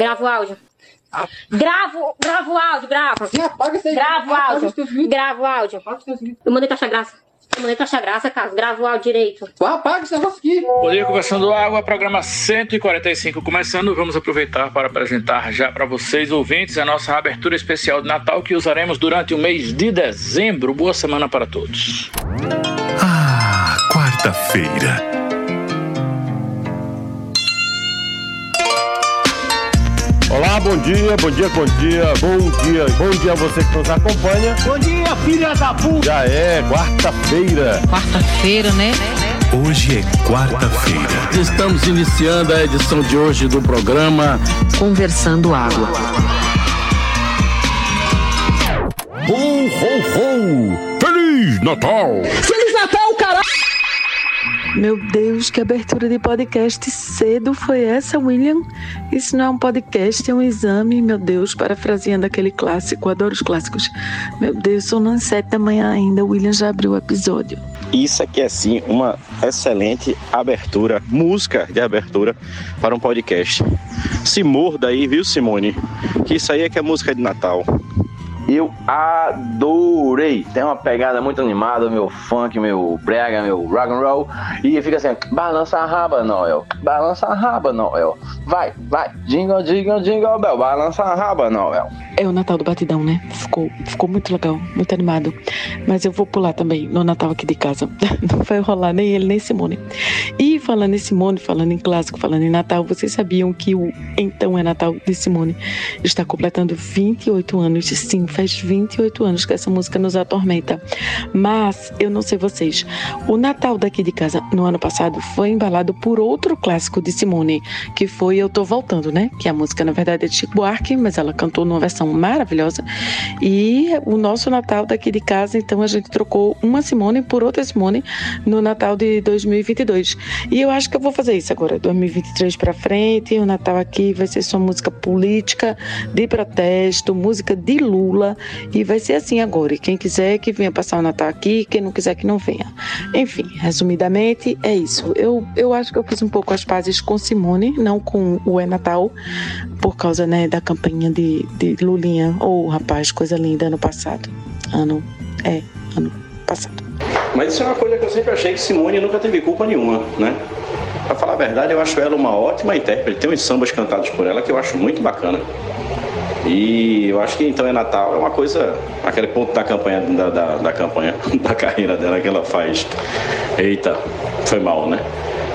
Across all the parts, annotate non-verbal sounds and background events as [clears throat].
Grava o áudio. Gravo, gravo o áudio, grava. Sim, apaga isso aí. Grava o áudio. Grava o áudio. Eu mandei taxa graça. Eu mandei taxa graça, Carlos. Grava o áudio direito. Apaga esse negócio aqui. Bom dia, Conversando Água, programa 145 começando. Vamos aproveitar para apresentar já para vocês, ouvintes, a nossa abertura especial de Natal que usaremos durante o mês de dezembro. Boa semana para todos. Ah, quarta-feira. Olá, bom dia, bom dia, bom dia, bom dia, bom dia a você que nos acompanha. Bom dia, filha da puta! Já é quarta-feira. Quarta-feira, né? Hoje é quarta-feira. Estamos iniciando a edição de hoje do programa Conversando Água. Ho, ho, ho! Feliz Natal! Feliz! Meu Deus, que abertura de podcast cedo foi essa, William? Isso não é um podcast, é um exame, meu Deus, parafraseando aquele clássico, adoro os clássicos. Meu Deus, são nas sete da manhã ainda, William já abriu o episódio. Isso aqui é sim uma excelente abertura, música de abertura para um podcast. Se morda aí, viu, Simone? Que isso aí é que é música de Natal. Eu adorei. Tem uma pegada muito animada, meu funk, meu brega, meu rock and roll. E fica assim, balança a raba, Noel. Balança a raba, Noel. Vai, vai. Jingle, jingle, jingle bell. Balança a raba, Noel. É o Natal do Batidão, né? Ficou, ficou muito legal, muito animado. Mas eu vou pular também no Natal aqui de casa. [laughs] Não vai rolar nem ele, nem Simone. E falando em Simone, falando em clássico, falando em Natal, vocês sabiam que o Então é Natal de Simone está completando 28 anos? Sim, faz 28 anos que essa música nos atormenta. Mas eu não sei vocês. O Natal daqui de casa no ano passado foi embalado por outro clássico de Simone, que foi Eu Tô Voltando, né? Que a música, na verdade, é de Chico Buarque, mas ela cantou numa versão maravilhosa. E o nosso Natal daqui de casa, então, a gente trocou uma Simone por outra Simone no Natal de 2022. E eu acho que eu vou fazer isso agora, 2023 para frente. O Natal aqui vai ser só música política, de protesto, música de Lula. E vai ser assim agora. E quem quiser que venha passar o Natal aqui, quem não quiser que não venha. Enfim, resumidamente, é isso. Eu, eu acho que eu fiz um pouco as pazes com Simone, não com o É Natal, por causa né, da campanha de, de Lulinha. Ô, rapaz, coisa linda ano passado. Ano. É, ano passado. Mas isso é uma coisa que eu sempre achei que Simone nunca teve culpa nenhuma, né? Pra falar a verdade, eu acho ela uma ótima intérprete. Tem uns sambas cantados por ela que eu acho muito bacana. E eu acho que então é Natal, é uma coisa, aquele ponto da campanha, da, da, da campanha, [laughs] da carreira dela que ela faz. Eita, foi mal, né?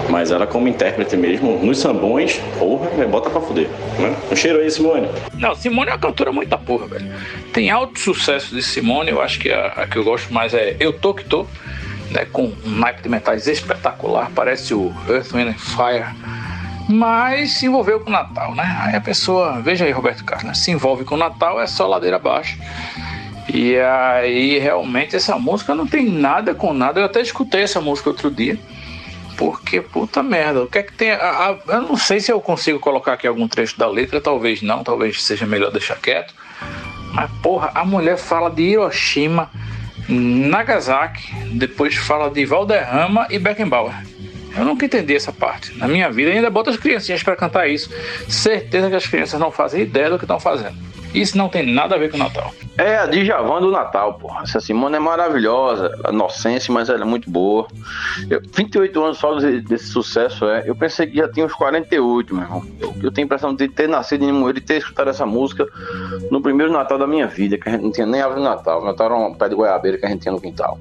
Mas ela como intérprete mesmo, nos sambões, porra, é, bota pra fuder, né? Um cheiro aí, Simone. Não, Simone é uma cantora muito da porra, velho. Tem alto sucesso de Simone, eu acho que a, a que eu gosto mais é Eu Tô Que Tô, né? Com um naipe de metais espetacular, parece o Earth, Wind and Fire. Mas se envolveu com o Natal, né? Aí a pessoa, veja aí, Roberto Carlos, né? se envolve com o Natal, é só ladeira abaixo. E aí, realmente, essa música não tem nada com nada. Eu até escutei essa música outro dia. Porque, puta merda, o que é que tem. A, a, eu não sei se eu consigo colocar aqui algum trecho da letra, talvez não, talvez seja melhor deixar quieto. Mas, porra, a mulher fala de Hiroshima, Nagasaki, depois fala de Valderrama e Beckenbauer. Eu nunca entendi essa parte. Na minha vida, ainda bota as criancinhas para cantar isso. Certeza que as crianças não fazem ideia do que estão fazendo. Isso não tem nada a ver com o Natal. É a Djavan do Natal, porra. Essa Simone é maravilhosa, inocência, mas ela é muito boa. Eu, 28 anos só desse, desse sucesso, é. Eu pensei que já tinha uns 48, meu irmão. Eu, eu tenho a impressão de ter nascido em Limoeiro e ter escutado essa música no primeiro Natal da minha vida, que a gente não tinha nem árvore de Natal. Natal era um pé de goiabeira que a gente tinha no quintal.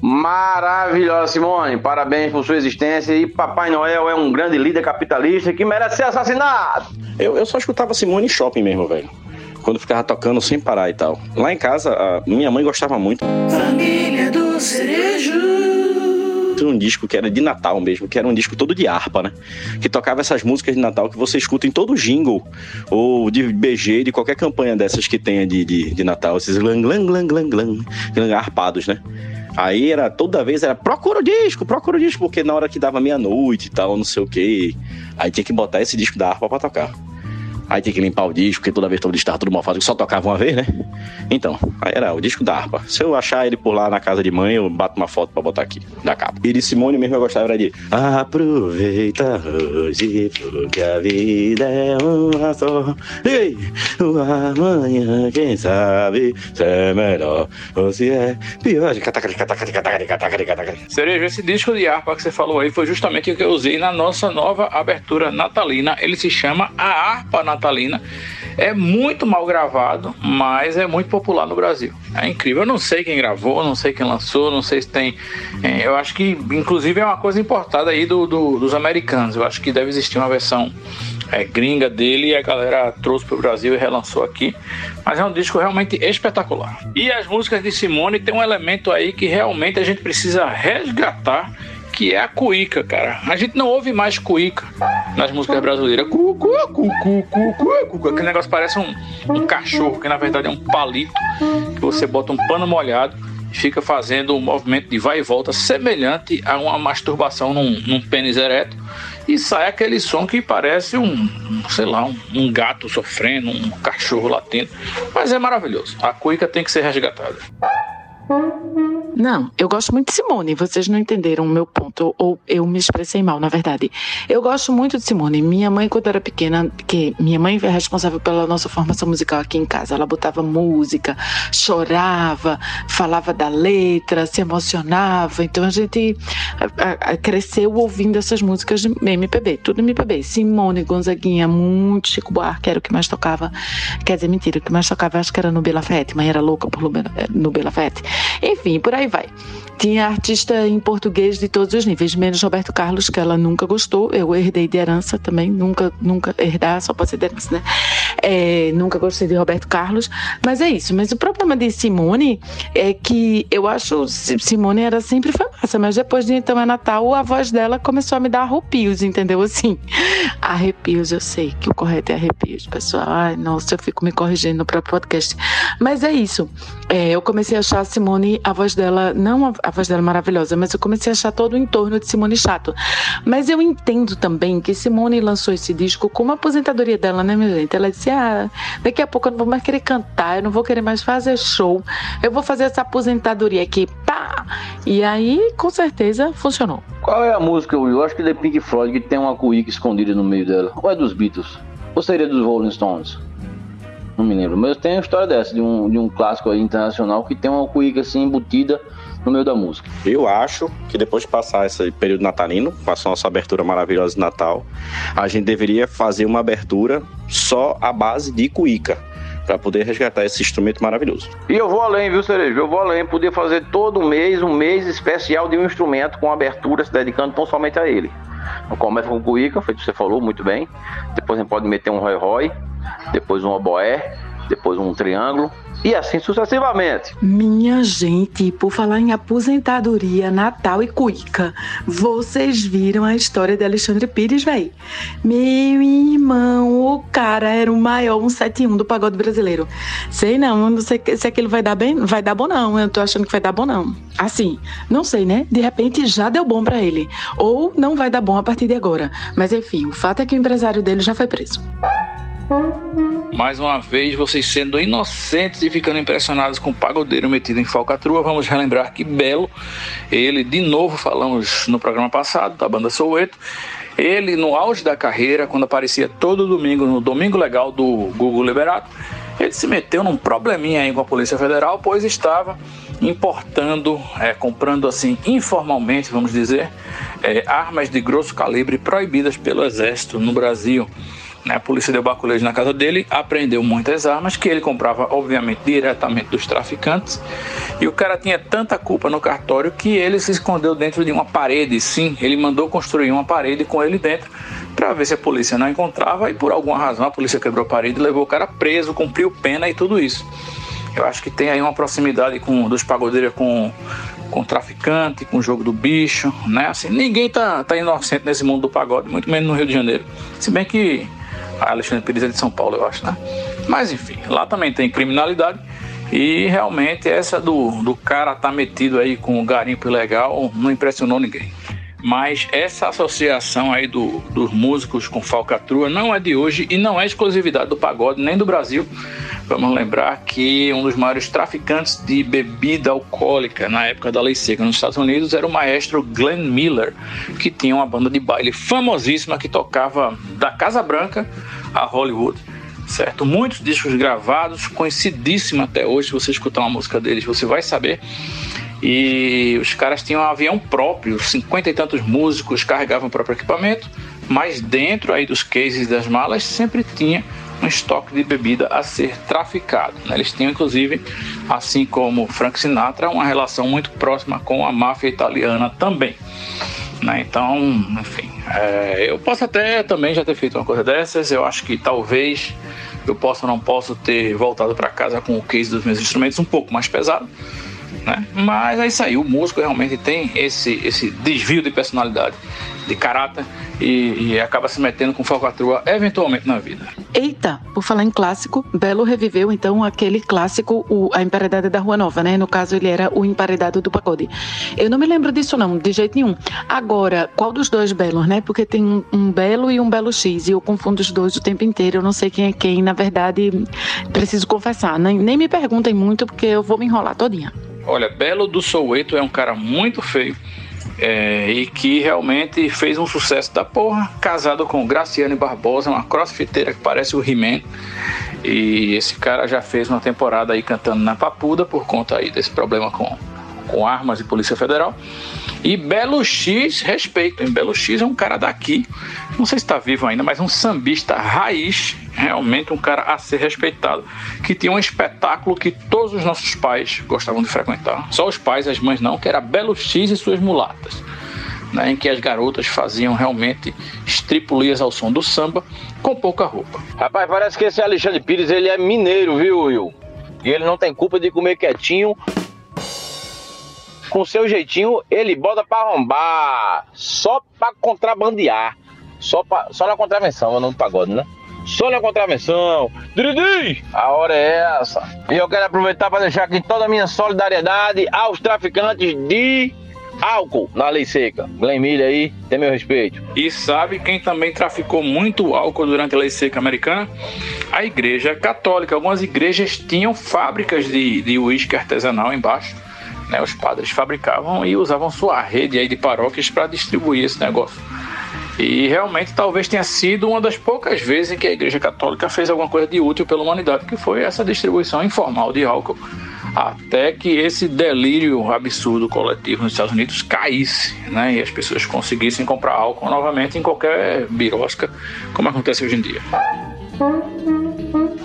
Maravilhosa, Simone. Parabéns por sua existência. E Papai Noel é um grande líder capitalista que merece ser assassinado. Eu, eu só escutava Simone em shopping mesmo, velho. Quando ficava tocando sem parar e tal. Lá em casa, a minha mãe gostava muito. Família do Cerejo. Um disco que era de Natal mesmo, que era um disco todo de harpa, né? Que tocava essas músicas de Natal que você escuta em todo jingle, ou de BG, de qualquer campanha dessas que tenha de, de, de Natal, esses glang, glang, glang, glang, glang, glang, arpados, né? Aí era toda vez era procura o disco, procura o disco, porque na hora que dava meia-noite e tal, não sei o que, aí tinha que botar esse disco da harpa pra tocar. Aí tinha que limpar o disco, porque toda vez todo estava tudo que só tocava uma vez, né? Então, aí era o disco da harpa. Se eu achar ele por lá na casa de mãe, eu bato uma foto pra botar aqui, da capa. E de Simone mesmo eu gostava era de Aproveita hoje, porque a vida é uma só. Ei, o amanhã, quem sabe, se é melhor ou se é pior. Cereja, esse disco de harpa que você falou aí foi justamente o que eu usei na nossa nova abertura natalina. Ele se chama A Harpa Natalina. É muito mal gravado, mas é muito popular no Brasil. É incrível. Eu não sei quem gravou, não sei quem lançou, não sei se tem. é, eu acho que, inclusive, é uma coisa importada aí do, do- dos americanos. Eu acho que deve existir uma versão é, gringa dele e a galera trouxe para o Brasil e relançou aqui. Mas é um disco realmente espetacular. E as músicas de Simone tem um elemento aí que realmente a gente precisa resgatar. Que é a cuíca, cara. A gente não ouve mais cuíca nas músicas brasileiras. Cu, cu, cu, cu, cu, cu, cu. Aquele negócio parece um, um cachorro, que na verdade é um palito que você bota um pano molhado e fica fazendo um movimento de vai e volta semelhante a uma masturbação num, num pênis ereto e sai aquele som que parece um, sei lá, um, um gato sofrendo, um cachorro latendo. Mas é maravilhoso. A cuíca tem que ser resgatada. Não, eu gosto muito de Simone. Vocês não entenderam o meu ponto, ou eu me expressei mal, na verdade. Eu gosto muito de Simone. Minha mãe, quando era pequena, que minha mãe é responsável pela nossa formação musical aqui em casa. Ela botava música, chorava, falava da letra, se emocionava. Então a gente cresceu ouvindo essas músicas de MPB, tudo MPB. Simone, Gonzaguinha, muito Chico Buarque era o que mais tocava. Quer dizer, mentira, o que mais tocava acho que era no Fete. Mãe era louca por Lube- no Bela Fete. Enfim, por aí vai. Tinha artista em português de todos os níveis, menos Roberto Carlos, que ela nunca gostou. Eu herdei de herança também, nunca, nunca herdar, só pode ser de herança, né? É, nunca gostei de Roberto Carlos, mas é isso. Mas o problema de Simone é que eu acho Si- Simone era sempre foi massa, mas depois de então é Natal, a voz dela começou a me dar arrepios, entendeu? Assim, [laughs] arrepios, eu sei que o correto é arrepios, pessoal. Ai, nossa, eu fico me corrigindo no próprio podcast. Mas é isso. É, eu comecei a achar a Simone, a voz dela, não a, a voz dela maravilhosa, mas eu comecei a achar todo o entorno de Simone chato. Mas eu entendo também que Simone lançou esse disco com uma aposentadoria dela, né, minha gente? Ela disse: ah, daqui a pouco eu não vou mais querer cantar, eu não vou querer mais fazer show, eu vou fazer essa aposentadoria aqui, pá! E aí, com certeza, funcionou. Qual é a música, Will? Eu acho que é da Pink Floyd que tem uma cuíca escondida no meio dela. Ou é dos Beatles? Ou seria dos Rolling Stones? Não me lembro. Mas tem uma história dessa, de um, de um clássico aí internacional que tem uma cuíca assim embutida no meio da música. Eu acho que depois de passar esse período natalino, passou nossa abertura maravilhosa de Natal, a gente deveria fazer uma abertura só à base de cuíca, para poder resgatar esse instrumento maravilhoso. E eu vou além, viu, Cerejo? Eu vou além. Poder fazer todo mês um mês especial de um instrumento com abertura, se dedicando tão somente a ele. Então, começa com cuíca, feito você falou, muito bem. Depois a gente pode meter um roy-roy, depois um oboé, depois um triângulo, e assim sucessivamente. Minha gente, por falar em aposentadoria, Natal e Cuica, vocês viram a história de Alexandre Pires, véi? Meu irmão, o cara era o maior 171 do pagode brasileiro. Sei não, não sei se aquilo vai dar bem, vai dar bom não, eu tô achando que vai dar bom não. Assim, não sei, né? De repente já deu bom pra ele, ou não vai dar bom a partir de agora. Mas enfim, o fato é que o empresário dele já foi preso. Mais uma vez, vocês sendo inocentes e ficando impressionados com o pagodeiro metido em falcatrua, vamos relembrar que Belo, ele, de novo, falamos no programa passado, da banda Soueto, ele, no auge da carreira, quando aparecia todo domingo, no Domingo Legal do Google Liberato, ele se meteu num probleminha aí com a Polícia Federal, pois estava importando, é, comprando assim informalmente, vamos dizer, é, armas de grosso calibre proibidas pelo Exército no Brasil. Né, A polícia deu baculejo na casa dele, apreendeu muitas armas que ele comprava, obviamente, diretamente dos traficantes. E o cara tinha tanta culpa no cartório que ele se escondeu dentro de uma parede. Sim, ele mandou construir uma parede com ele dentro para ver se a polícia não encontrava. E por alguma razão a polícia quebrou a parede, levou o cara preso, cumpriu pena e tudo isso. Eu acho que tem aí uma proximidade com dos pagodeiros com com traficante, com o jogo do bicho, né? Assim, ninguém tá, tá inocente nesse mundo do pagode, muito menos no Rio de Janeiro. Se bem que Alexandre Pires é de São Paulo, eu acho, né? Mas enfim, lá também tem criminalidade e realmente essa do, do cara tá metido aí com o garimpo ilegal não impressionou ninguém. Mas essa associação aí do, dos músicos com falcatrua não é de hoje e não é exclusividade do pagode nem do Brasil. Vamos lembrar que um dos maiores traficantes de bebida alcoólica na época da lei seca nos Estados Unidos era o maestro Glenn Miller, que tinha uma banda de baile famosíssima que tocava da Casa Branca a Hollywood certo? Muitos discos gravados, conhecidíssimo até hoje. Se você escutar uma música deles, você vai saber. E os caras tinham um avião próprio, cinquenta e tantos músicos carregavam o próprio equipamento, mas dentro aí dos cases das malas sempre tinha um estoque de bebida a ser traficado. Né? Eles tinham, inclusive, assim como Frank Sinatra, uma relação muito próxima com a máfia italiana também. Né? Então, enfim, é, eu posso até também já ter feito uma coisa dessas. Eu acho que talvez eu possa ou não posso ter voltado para casa com o case dos meus instrumentos um pouco mais pesado. Né? Mas é isso aí, o músico realmente tem esse, esse desvio de personalidade, de caráter e, e acaba se metendo com falcatrua eventualmente na vida. Eita, por falar em clássico, Belo reviveu então aquele clássico, o, a Emparedada da Rua Nova, né? No caso, ele era o emparedado do pagode. Eu não me lembro disso, não, de jeito nenhum. Agora, qual dos dois Belos, né? Porque tem um, um Belo e um Belo X, e eu confundo os dois o tempo inteiro. Eu não sei quem é quem, na verdade, preciso confessar. Nem, nem me perguntem muito, porque eu vou me enrolar todinha. Olha, Belo do Soueto é um cara muito feio é, e que realmente fez um sucesso da porra, casado com Graciane Barbosa, uma crossfiteira que parece o He-Man. E esse cara já fez uma temporada aí cantando na Papuda por conta aí desse problema com, com armas e Polícia Federal. E Belo X, respeito, hein? Belo X é um cara daqui, não sei se está vivo ainda, mas um sambista raiz, realmente um cara a ser respeitado, que tinha um espetáculo que todos os nossos pais gostavam de frequentar. Só os pais, as mães não, que era Belo X e suas mulatas. Né, em que as garotas faziam realmente estripulias ao som do samba com pouca roupa. Rapaz, parece que esse Alexandre Pires ele é mineiro, viu, Will? E ele não tem culpa de comer quietinho com seu jeitinho, ele bota pra arrombar, só pra contrabandear, só, pra, só na contravenção, não no pagode, né? Só na contravenção. Diridi! A hora é essa. E eu quero aproveitar para deixar aqui toda a minha solidariedade aos traficantes de álcool na lei seca. Glenn aí, tem meu respeito. E sabe quem também traficou muito álcool durante a lei seca americana? A igreja católica. Algumas igrejas tinham fábricas de uísque artesanal embaixo né, os padres fabricavam e usavam sua rede aí de paróquias para distribuir esse negócio. E realmente talvez tenha sido uma das poucas vezes em que a Igreja Católica fez alguma coisa de útil pela humanidade, que foi essa distribuição informal de álcool, até que esse delírio absurdo coletivo nos Estados Unidos caísse, né, e as pessoas conseguissem comprar álcool novamente em qualquer birosca, como acontece hoje em dia.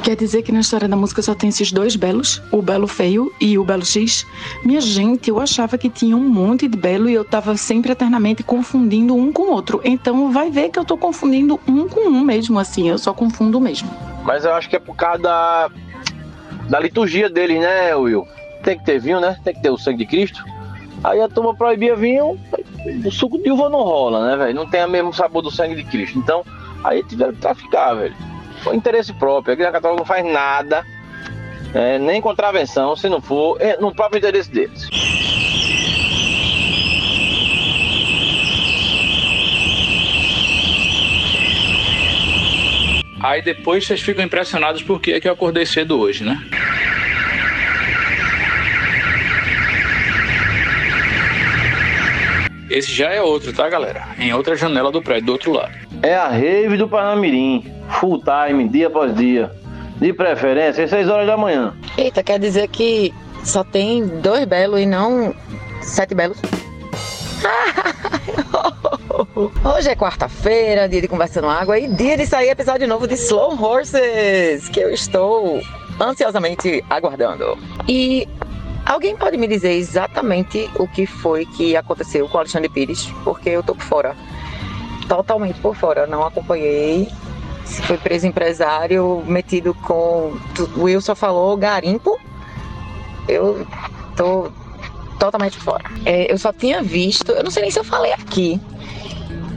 Quer dizer que na história da música só tem esses dois belos, o belo feio e o belo X? Minha gente, eu achava que tinha um monte de belo e eu tava sempre eternamente confundindo um com o outro. Então vai ver que eu tô confundindo um com um mesmo, assim, eu só confundo mesmo. Mas eu acho que é por causa da, da liturgia deles, né, Will? Tem que ter vinho, né? Tem que ter o sangue de Cristo. Aí a turma proibia vinho, o suco de uva não rola, né, velho? Não tem o mesmo sabor do sangue de Cristo. Então, aí tiveram que traficar, velho foi interesse próprio. A Igreja Católica não faz nada, é, nem contravenção, se não for é, no próprio interesse deles. Aí depois vocês ficam impressionados porque é que eu acordei cedo hoje, né? Esse já é outro, tá, galera? Em outra janela do prédio, do outro lado. É a rave do Panamirim. Full time, dia após dia. De preferência, às 6 horas da manhã. Eita, quer dizer que só tem dois belos e não sete belos? [laughs] Hoje é quarta-feira, dia de Conversando Água e dia de sair episódio novo de Slow Horses, que eu estou ansiosamente aguardando. E alguém pode me dizer exatamente o que foi que aconteceu com o Alexandre Pires? Porque eu tô por fora. Totalmente por fora, não acompanhei. Se foi preso empresário, metido com. O Wilson falou garimpo. Eu tô totalmente fora. É, eu só tinha visto, eu não sei nem se eu falei aqui,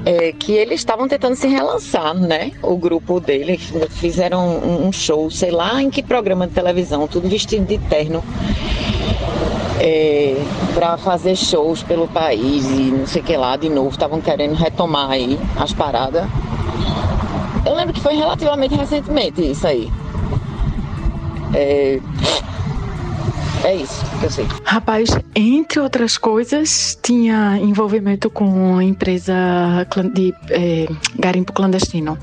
é, que eles estavam tentando se relançar, né? O grupo dele, fizeram um, um, show, sei lá em que programa de televisão, tudo vestido de terno. É, para fazer shows pelo país e não sei o que lá de novo, estavam querendo retomar aí as paradas. Eu lembro que foi relativamente recentemente isso aí. É, é isso que eu sei. Rapaz, entre outras coisas, tinha envolvimento com a empresa de é, garimpo clandestino.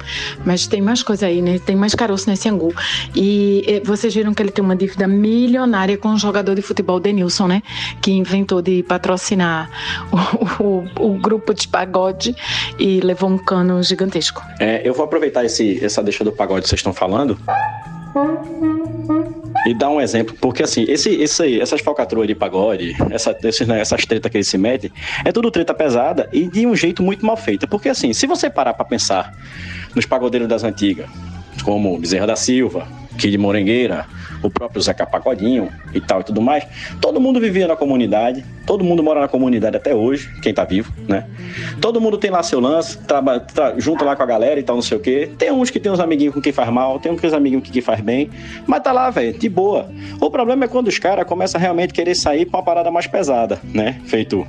Mas tem mais coisa aí, né? Tem mais caroço nesse angu. E é, vocês viram que ele tem uma dívida milionária com o jogador de futebol Denilson, né? Que inventou de patrocinar o, o- o grupo de pagode e levou um cano gigantesco. É, eu vou aproveitar esse, essa deixa do pagode que vocês estão falando e dar um exemplo, porque assim, esse, esse, essas falcatruas de pagode, essa, esses, né, essas tretas que eles se metem, é tudo treta pesada e de um jeito muito mal feita. Porque assim, se você parar pra pensar nos pagodeiros das antigas, como Bezerra da Silva, Kid Morengueira, o próprio Zeca Pagodinho e tal e tudo mais, todo mundo vivia na comunidade, todo mundo mora na comunidade até hoje, quem tá vivo, né? Todo mundo tem lá seu lance, junta lá com a galera e tal, não sei o quê. Tem uns que tem uns amiguinhos com quem faz mal, tem uns que tem amiguinhos com quem faz bem, mas tá lá, velho, de boa. O problema é quando os caras começam a realmente querer sair pra uma parada mais pesada, né? Feito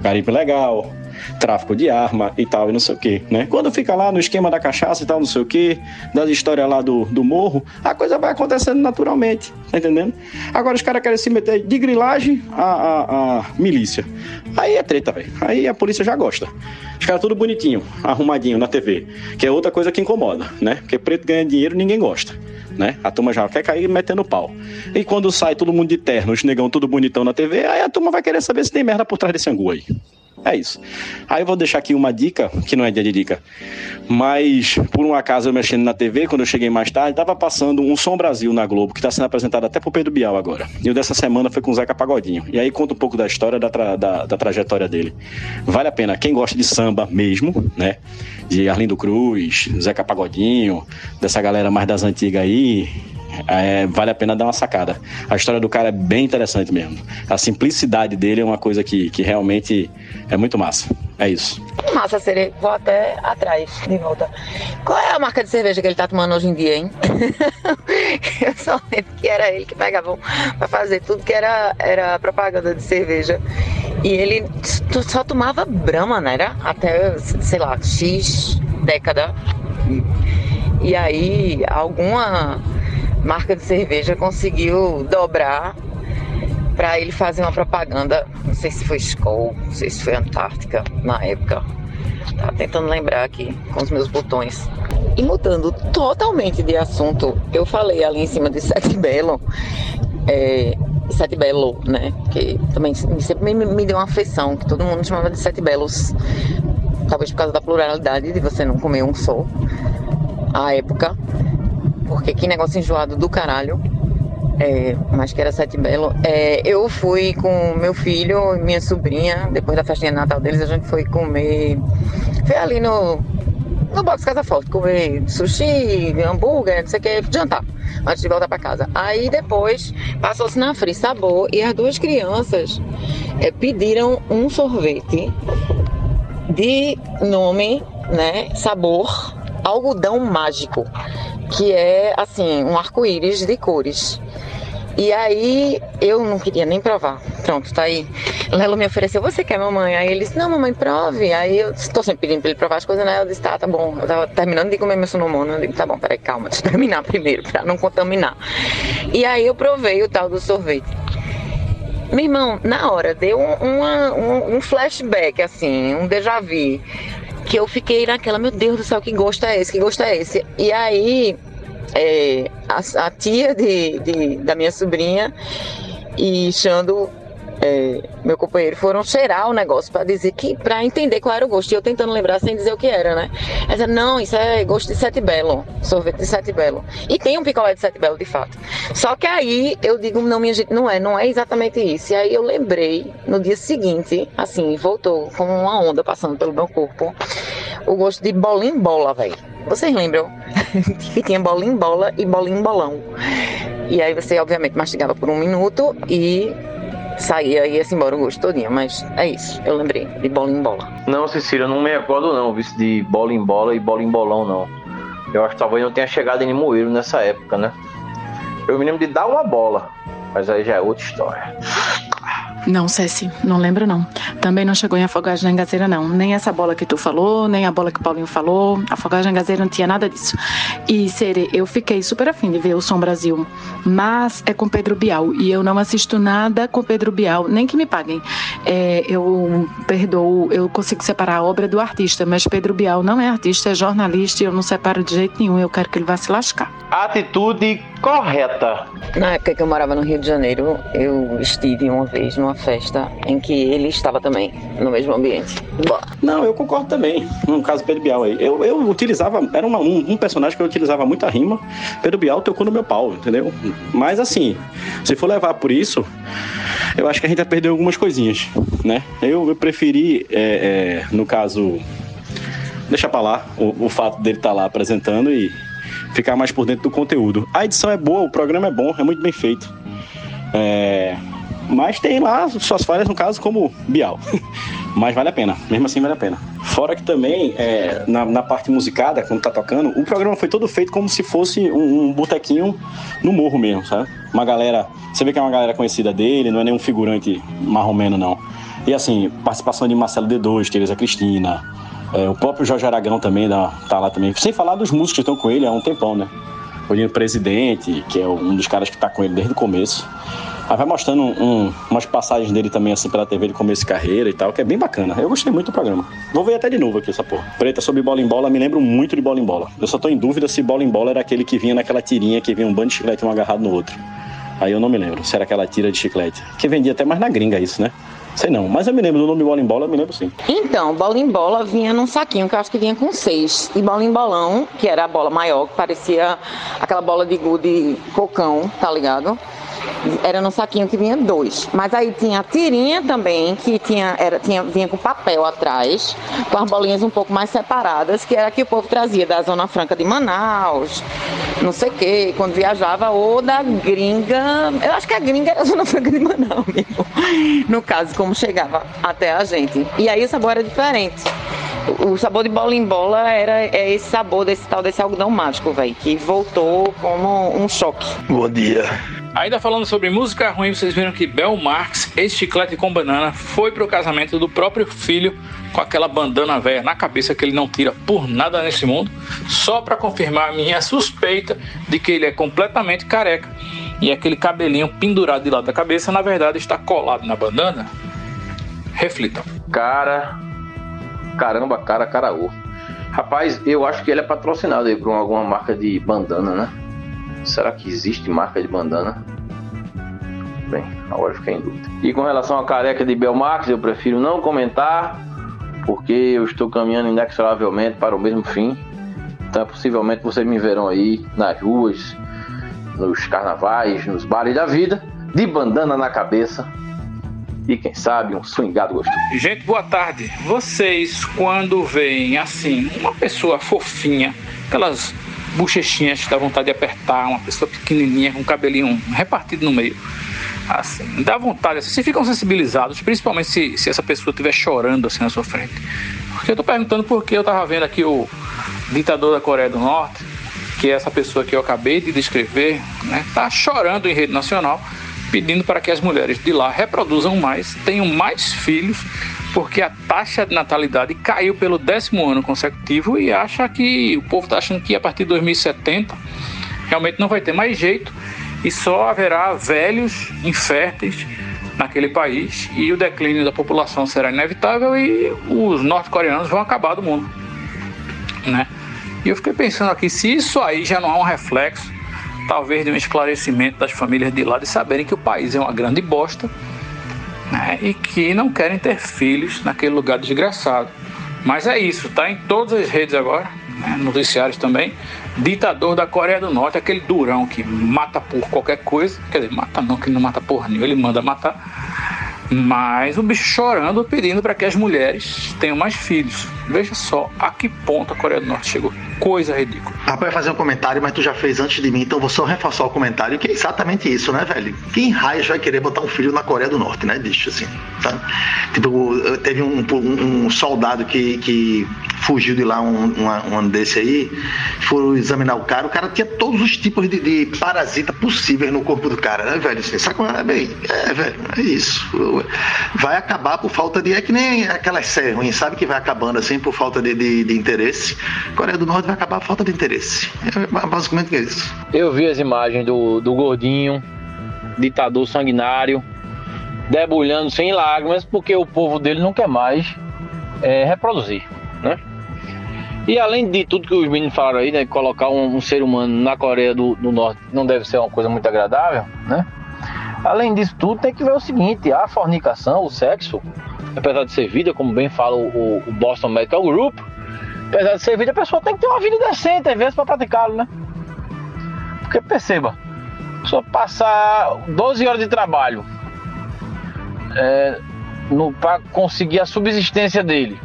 garimpo legal, tráfico de arma e tal, e não sei o que, né? Quando fica lá no esquema da cachaça e tal, não sei o que, das histórias lá do, do morro, a coisa vai acontecendo naturalmente, tá entendendo? Agora os caras querem se meter de grilagem a, a, a milícia. Aí é treta, velho. Aí a polícia já gosta. Os caras tudo bonitinho, arrumadinho na TV, que é outra coisa que incomoda, né? Porque preto ganha dinheiro ninguém gosta. Né? A turma já quer cair metendo pau. E quando sai todo mundo de terno, os negão tudo bonitão na TV, aí a turma vai querer saber se tem merda por trás desse angu aí. É isso. Aí eu vou deixar aqui uma dica, que não é dia de dica, mas por um acaso eu mexendo na TV, quando eu cheguei mais tarde, tava passando um Som Brasil na Globo, que tá sendo apresentado até pro Pedro Bial agora. E o dessa semana foi com o Zeca Pagodinho. E aí conta um pouco da história, da, tra- da, da trajetória dele. Vale a pena. Quem gosta de samba mesmo, né? De Arlindo Cruz, Zeca Pagodinho, dessa galera mais das antigas aí, é, vale a pena dar uma sacada. A história do cara é bem interessante mesmo. A simplicidade dele é uma coisa que, que realmente é muito massa. É isso. Massa, Sere. Vou até atrás, de volta. Qual é a marca de cerveja que ele tá tomando hoje em dia, hein? [laughs] Eu só lembro que era ele que pegava pra fazer tudo que era, era propaganda de cerveja. E ele só tomava Brahma, né? Era? Até, sei lá, X década. E aí, alguma marca de cerveja conseguiu dobrar para ele fazer uma propaganda. Não sei se foi Skoll, não sei se foi Antártica na época. Tava tentando lembrar aqui com os meus botões. E mudando totalmente de assunto, eu falei ali em cima de Sete Belo. É, Sete Belo, né? Que também sempre me, me deu uma afeição, que todo mundo chamava de Sete Belos. Talvez por causa da pluralidade de você não comer um só. À época. Porque que negócio enjoado do caralho. É, mas que era Sete Belo. É, eu fui com meu filho e minha sobrinha, depois da festinha de Natal deles, a gente foi comer. Foi ali no, no box Casa Forte, comer sushi, hambúrguer, não sei o que, jantar, antes de voltar pra casa. Aí depois passou-se na Free Sabor e as duas crianças é, pediram um sorvete de nome, né, sabor algodão mágico, que é assim, um arco-íris de cores. E aí eu não queria nem provar. Pronto, tá aí. Lelo me ofereceu, você quer, mamãe? Aí ele disse, não, mamãe, prove. Aí eu estou sempre pedindo pra ele provar as coisas, né? Eu disse, tá, tá bom. Eu tava terminando de comer meu sonomono. Eu digo, tá bom, peraí, calma, deixa eu terminar [laughs] primeiro, pra não contaminar. E aí eu provei o tal do sorvete. Meu irmão, na hora, deu um, uma- um, um flashback, assim, um déjà vu. Que eu fiquei naquela, meu Deus do céu, que gosto é esse? Que gosto é esse? E aí, é, a, a tia de, de- da minha sobrinha e Xando, é, meu companheiro, foram cheirar o negócio para dizer que, para entender qual era o gosto. E eu tentando lembrar sem dizer o que era, né? Ela não, isso é gosto de Sete Belo, sorvete de Sete Belo. E tem um picolé de Sete Belo, de fato. Só que aí eu digo, não, minha gente, não é, não é exatamente isso. E aí eu lembrei, no dia seguinte, assim, voltou como uma onda passando pelo meu corpo, o gosto de bolim bola, velho. Vocês lembram? que [laughs] tinha bolim bola e bolim bolão. E aí você, obviamente, mastigava por um minuto e saía e ia-se embora o gosto todinho. Mas é isso, eu lembrei de bolim bola. Não, Cecília, não me recordo não, vice de bola em bola e bola em bolão, não. Eu acho que talvez não tenha chegado em Limoeiro nessa época, né? Eu me lembro de dar uma bola, mas aí já é outra história. Não, Ceci, não lembro não. Também não chegou em Afogagem na Engazeira não. Nem essa bola que tu falou, nem a bola que o Paulinho falou. Afogagem na Engazeira não tinha nada disso. E, Sere, eu fiquei super afim de ver o Som Brasil, mas é com Pedro Bial. E eu não assisto nada com Pedro Bial, nem que me paguem. É, eu perdoo, eu consigo separar a obra do artista, mas Pedro Bial não é artista, é jornalista e eu não separo de jeito nenhum. Eu quero que ele vá se lascar. Atitude correta. Na época que eu morava no Rio de Janeiro, eu estive uma vez numa festa em que ele estava também no mesmo ambiente. Não, eu concordo também. No caso Pedro Bial aí. Eu, eu utilizava, era uma, um, um, personagem que eu utilizava muita rima. Pedro Bial tocou no meu pau, entendeu? Mas assim, se for levar por isso, eu acho que a gente vai perder algumas coisinhas, né? Eu, eu preferi, é, é, no caso, deixar pra lá o, o fato dele estar tá lá apresentando e ficar mais por dentro do conteúdo. A edição é boa, o programa é bom, é muito bem feito. É... Mas tem lá suas falhas, no caso, como Bial. [laughs] Mas vale a pena, mesmo assim vale a pena. Fora que também, é, na, na, parte musicada, quando tá tocando, o programa foi todo feito como se fosse um, um botequinho no morro mesmo, sabe? Uma galera. Você vê que é uma galera conhecida dele, não é nenhum figurante marromeno, não. E assim, participação de Marcelo D2, Tereza Cristina, é, o próprio Jorge Aragão também dá, tá lá também. Sem falar dos músicos que estão com ele há um tempão, né? O Presidente, que é um dos caras que tá com ele desde o começo. Aí vai mostrando um, umas passagens dele também, assim, pela TV de começo de carreira e tal, que é bem bacana. Eu gostei muito do programa. Vou ver até de novo aqui essa porra. Preta sobre bola em bola, me lembro muito de bola em bola. Eu só tô em dúvida se bola em bola era aquele que vinha naquela tirinha que vinha um bando de chiclete um agarrado no outro. Aí eu não me lembro se era aquela tira de chiclete. Que vendia até mais na gringa isso, né? Sei não, mas eu me lembro do nome bola em bola, eu me lembro sim. Então, bola em bola vinha num saquinho que eu acho que vinha com seis. E bola em bolão, que era a bola maior, que parecia aquela bola de gude cocão, tá ligado? Era no saquinho que vinha dois. Mas aí tinha a tirinha também, que tinha, era, tinha, vinha com papel atrás, com as bolinhas um pouco mais separadas, que era que o povo trazia da Zona Franca de Manaus, não sei o quê, quando viajava, ou da gringa. Eu acho que a gringa era a Zona Franca de Manaus [laughs] mesmo. No caso, como chegava até a gente. E aí o sabor era diferente. O sabor de bola em bola era é esse sabor desse tal desse algodão mágico, velho, que voltou como um choque. Bom dia. Ainda falando sobre música ruim, vocês viram que Bel Marx, ex-chiclete com banana, foi pro casamento do próprio filho com aquela bandana velha na cabeça que ele não tira por nada nesse mundo, só para confirmar a minha suspeita de que ele é completamente careca e aquele cabelinho pendurado de lado da cabeça na verdade está colado na bandana. Reflitam. Cara, caramba, cara, caraú. Rapaz, eu acho que ele é patrocinado aí por alguma marca de bandana, né? Será que existe marca de bandana? Bem, agora fiquei em dúvida. E com relação à careca de Belmax, eu prefiro não comentar, porque eu estou caminhando inexoravelmente para o mesmo fim. Então, possivelmente vocês me verão aí nas ruas, nos carnavais, nos bares da vida, de bandana na cabeça. E quem sabe um swingado gostoso. Gente, boa tarde. Vocês, quando veem assim, uma pessoa fofinha, aquelas bochechinhas dá vontade de apertar, uma pessoa pequenininha com cabelinho repartido no meio. Assim, dá vontade, assim, vocês ficam sensibilizados, principalmente se, se essa pessoa estiver chorando assim na sua frente. Porque eu tô perguntando porque eu tava vendo aqui o ditador da Coreia do Norte, que é essa pessoa que eu acabei de descrever, né, tá chorando em rede nacional, pedindo para que as mulheres de lá reproduzam mais, tenham mais filhos porque a taxa de natalidade caiu pelo décimo ano consecutivo e acha que o povo está achando que a partir de 2070 realmente não vai ter mais jeito e só haverá velhos inférteis naquele país e o declínio da população será inevitável e os norte-coreanos vão acabar do mundo, né? E eu fiquei pensando aqui se isso aí já não é um reflexo, talvez de um esclarecimento das famílias de lá de saberem que o país é uma grande bosta né, e que não querem ter filhos naquele lugar desgraçado. Mas é isso, tá em todas as redes agora, né, noticiários também. Ditador da Coreia do Norte, aquele durão que mata por qualquer coisa, quer dizer, mata não, que não mata por nenhum, ele manda matar. Mas o bicho chorando, pedindo para que as mulheres tenham mais filhos. Veja só a que ponto a Coreia do Norte chegou. coisa ridícula. Rapaz, fazer um comentário, mas tu já fez antes de mim, então vou só reforçar o comentário, que é exatamente isso, né, velho? Quem raios vai querer botar um filho na Coreia do Norte, né, bicho, assim, tá? Tipo, teve um, um, um soldado que, que fugiu de lá um, um, ano desse aí, foram examinar o cara, o cara tinha todos os tipos de, de parasita possíveis no corpo do cara, né, velho? Assim, sabe é? Bem, é, velho, é isso. Vai acabar por falta de. É que nem aquelas séries ruins, sabe que vai acabando assim por falta de, de, de interesse. Coreia do Norte vai acabar por falta de interesse. É basicamente isso. Eu vi as imagens do, do gordinho, ditador sanguinário, debulhando sem lágrimas, porque o povo dele não quer mais é, reproduzir, né? E além de tudo que os meninos falaram aí, né, colocar um, um ser humano na Coreia do, do, Norte não deve ser uma coisa muito agradável, né? Além disso tudo, tem que ver o seguinte: a fornicação, o sexo, apesar de ser vida, como bem fala o, o Boston Medical Group, apesar de ser vida, a pessoa tem que ter uma vida decente, às vezes, para praticá-lo, né? Porque perceba, pessoa passar 12 horas de trabalho é, para conseguir a subsistência dele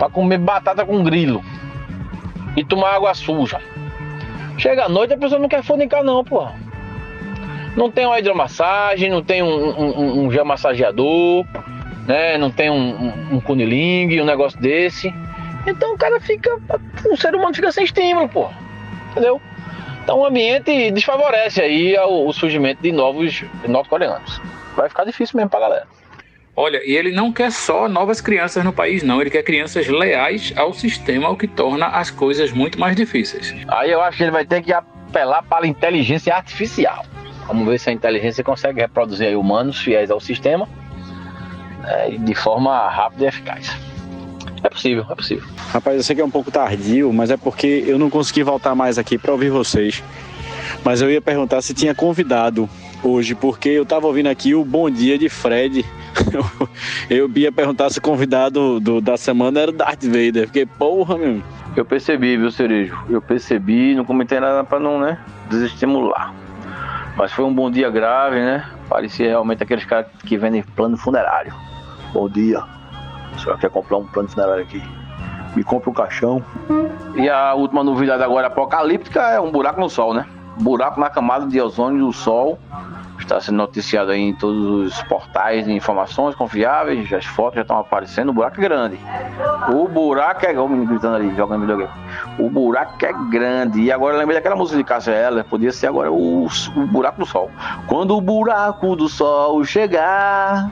para comer batata com grilo e tomar água suja. Chega à noite a pessoa não quer fornicar não, porra. Não tem uma hidromassagem, não tem um, um, um gel massageador, né? Não tem um, um, um cunilingue, um negócio desse. Então o cara fica. O ser humano fica sem estímulo, porra. Entendeu? Então o ambiente desfavorece aí o, o surgimento de novos norte-coreanos. Vai ficar difícil mesmo pra galera. Olha, e ele não quer só novas crianças no país, não. Ele quer crianças leais ao sistema, o que torna as coisas muito mais difíceis. Aí eu acho que ele vai ter que apelar para a inteligência artificial. Vamos ver se a inteligência consegue reproduzir humanos fiéis ao sistema né, de forma rápida e eficaz. É possível, é possível. Rapaz, eu sei que é um pouco tardio, mas é porque eu não consegui voltar mais aqui para ouvir vocês. Mas eu ia perguntar se tinha convidado hoje, porque eu tava ouvindo aqui o Bom Dia de Fred [laughs] eu ia perguntar se o convidado do, da semana era o Darth Vader, porque porra, meu. Eu percebi, viu, Cerejo? Eu percebi, não comentei nada pra não, né, desestimular. Mas foi um bom dia grave, né? Parecia realmente aqueles caras que vendem plano funerário. Bom dia. O senhor quer comprar um plano funerário aqui? Me compra um caixão. E a última novidade agora apocalíptica é um buraco no sol, né? Buraco na camada de ozônio do sol está sendo noticiado em todos os portais de informações confiáveis, as fotos já estão aparecendo, o buraco é grande. O buraco é. O menino gritando ali, jogando videogame. O buraco é grande. E agora lembrei daquela música de Cássia Eller, podia ser agora o, o buraco do sol. Quando o buraco do sol chegar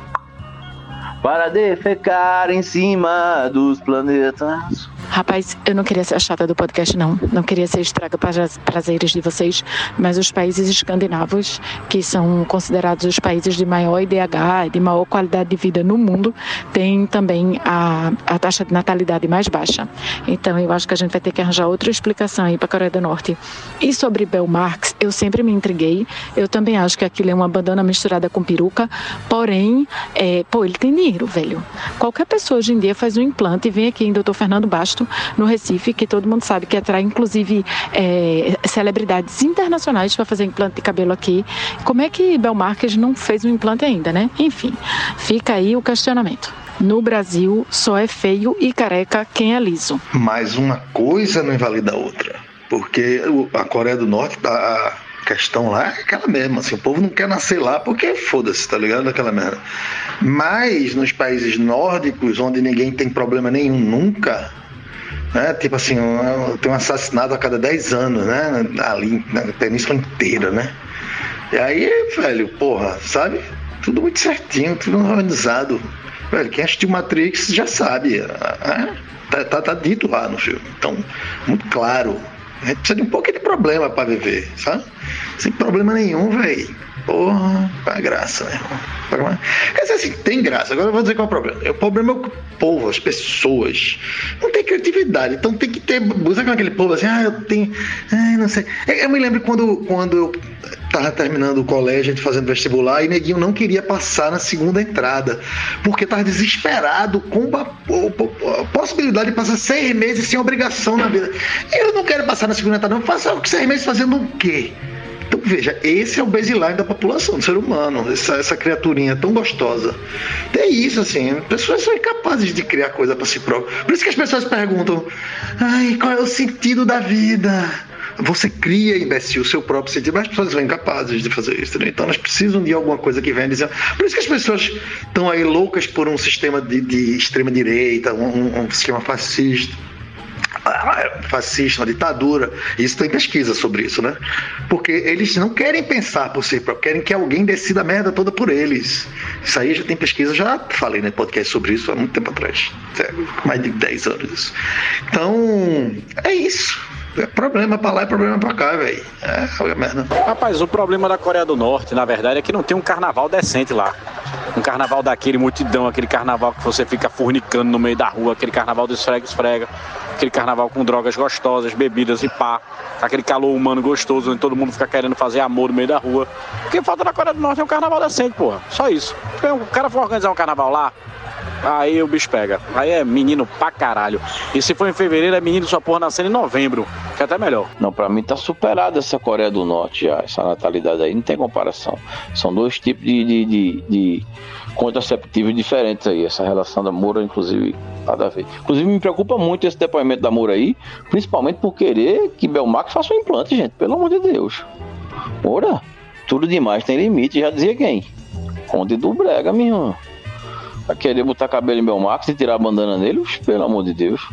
para defecar em cima dos planetas. Rapaz, eu não queria ser a chata do podcast, não. Não queria ser estraga prazeres de vocês, mas os países escandinavos, que são considerados os países de maior IDH e de maior qualidade de vida no mundo, têm também a, a taxa de natalidade mais baixa. Então, eu acho que a gente vai ter que arranjar outra explicação aí para a Coreia do Norte. E sobre Bel Marx, eu sempre me intriguei. Eu também acho que aquilo é uma bandana misturada com peruca, porém, é, pô, ele tem dinheiro, velho. Qualquer pessoa hoje em dia faz um implante e vem aqui em Dr. Fernando No Recife, que todo mundo sabe que atrai inclusive é, celebridades internacionais para fazer implante de cabelo aqui. Como é que Belmarques não fez um implante ainda, né? Enfim, fica aí o questionamento. No Brasil, só é feio e careca quem é liso. Mas uma coisa não invalida a outra. Porque a Coreia do Norte, a questão lá é aquela mesma. Assim, o povo não quer nascer lá porque foda-se, tá ligado? Aquela merda. Mas nos países nórdicos, onde ninguém tem problema nenhum nunca, né? Tipo assim, tem um assassinato a cada 10 anos, né? Ali na península inteira, né? E aí, velho, porra, sabe? Tudo muito certinho, tudo organizado. Velho, quem assistiu Matrix já sabe. Né? Tá, tá, tá dito lá no filme. Então, muito claro. A gente precisa de um pouco de problema para viver, sabe? Sem problema nenhum, velho. Porra, pra graça, né? Quer dizer assim, tem graça. Agora eu vou dizer qual é o problema. O problema é o povo, as pessoas. Não tem criatividade. Então tem que ter. Sabe aquele povo assim, ah, eu tenho. Ah, não sei. Eu me lembro quando, quando eu tava terminando o colégio, a gente fazendo vestibular, e neguinho não queria passar na segunda entrada. Porque tava desesperado com a possibilidade de passar seis meses sem obrigação na vida. Eu não quero passar na segunda entrada, não. Faça seis meses fazendo o quê? Então veja, esse é o baseline da população, do ser humano, essa, essa criaturinha tão gostosa. É isso, assim, as pessoas são incapazes de criar coisa para si próprias. Por isso que as pessoas perguntam: ai, qual é o sentido da vida? Você cria, imbecil, o seu próprio sentido, mas as pessoas são incapazes de fazer isso, entendeu? Então elas precisam de alguma coisa que venha dizer. Por isso que as pessoas estão aí loucas por um sistema de, de extrema-direita, um, um sistema fascista fascista, uma ditadura. Isso tem pesquisa sobre isso, né? Porque eles não querem pensar por si próprios, querem que alguém decida a merda toda por eles. Isso aí já tem pesquisa, já falei no podcast sobre isso há muito tempo atrás. Mais de 10 anos isso. Então, é isso. É problema pra lá e problema pra cá, velho. É, merda. Rapaz, o problema da Coreia do Norte, na verdade, é que não tem um carnaval decente lá. Um carnaval daquele multidão, aquele carnaval que você fica fornicando no meio da rua, aquele carnaval do esfrega-esfrega, aquele carnaval com drogas gostosas, bebidas e pá, aquele calor humano gostoso, onde todo mundo fica querendo fazer amor no meio da rua. O que falta na Coreia do Norte é um carnaval decente, porra. Só isso. O cara for organizar um carnaval lá, Aí o bicho pega. Aí é menino pra caralho. E se for em fevereiro, é menino só porra nascendo em novembro. Que é até melhor. Não, pra mim tá superada essa Coreia do Norte já. Essa natalidade aí não tem comparação. São dois tipos de, de, de, de contraceptivos diferentes aí. Essa relação da Moura, inclusive, nada a ver. Inclusive, me preocupa muito esse depoimento da Moura aí, principalmente por querer que Belmax faça um implante, gente. Pelo amor de Deus. Moura, tudo demais tem limite, já dizia quem? Conde do Brega, minha irmã. Vai querer botar cabelo em Belmax e tirar a bandana nele? Pelo amor de Deus.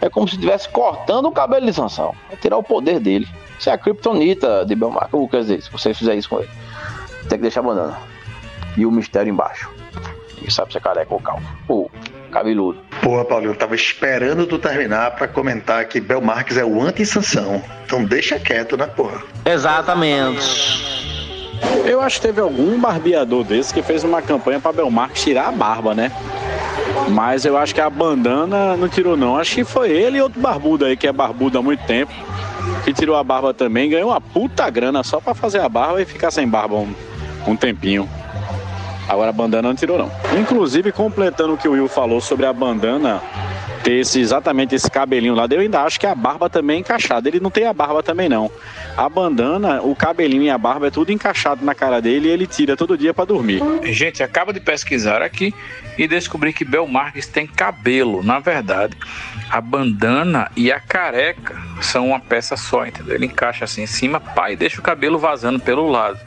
É como se estivesse cortando o cabelo de Sansão. Vai tirar o poder dele. Isso é a criptonita de Belmax. Ou quer dizer, se você fizer isso com ele, tem que deixar a bandana. E o mistério embaixo. Ninguém sabe se é careca ou calvo. Ou cabeludo. Porra, Paulinho, eu tava esperando tu terminar pra comentar que Belmarques é o anti-sanção. Então deixa quieto, né, porra? Exatamente. Eu acho que teve algum barbeador desse que fez uma campanha para Belmarx tirar a barba, né? Mas eu acho que a bandana não tirou, não. Acho que foi ele e outro barbudo aí, que é barbudo há muito tempo, que tirou a barba também, ganhou uma puta grana só para fazer a barba e ficar sem barba um, um tempinho. Agora a bandana não tirou, não. Inclusive, completando o que o Will falou sobre a bandana ter esse, exatamente esse cabelinho lá, eu ainda acho que a barba também é encaixada. Ele não tem a barba também, não. A bandana, o cabelinho e a barba é tudo encaixado na cara dele e ele tira todo dia para dormir. Gente, acaba de pesquisar aqui e descobri que Bel Marques tem cabelo. Na verdade, a bandana e a careca são uma peça só, entendeu? Ele encaixa assim em cima, pá, e deixa o cabelo vazando pelo lado.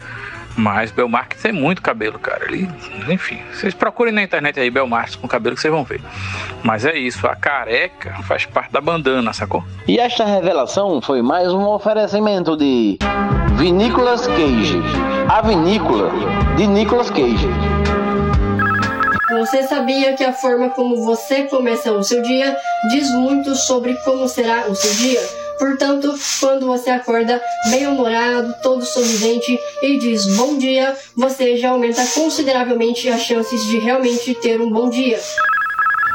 Mas Belmarx tem muito cabelo, cara. Ele, enfim, vocês procurem na internet aí Belmarx com cabelo que vocês vão ver. Mas é isso, a careca faz parte da bandana, sacou? E esta revelação foi mais um oferecimento de Vinícolas Cage. A vinícola de Nicolas Cage. Você sabia que a forma como você começa o seu dia diz muito sobre como será o seu dia? Portanto, quando você acorda bem-humorado, todo sorridente e diz bom dia, você já aumenta consideravelmente as chances de realmente ter um bom dia.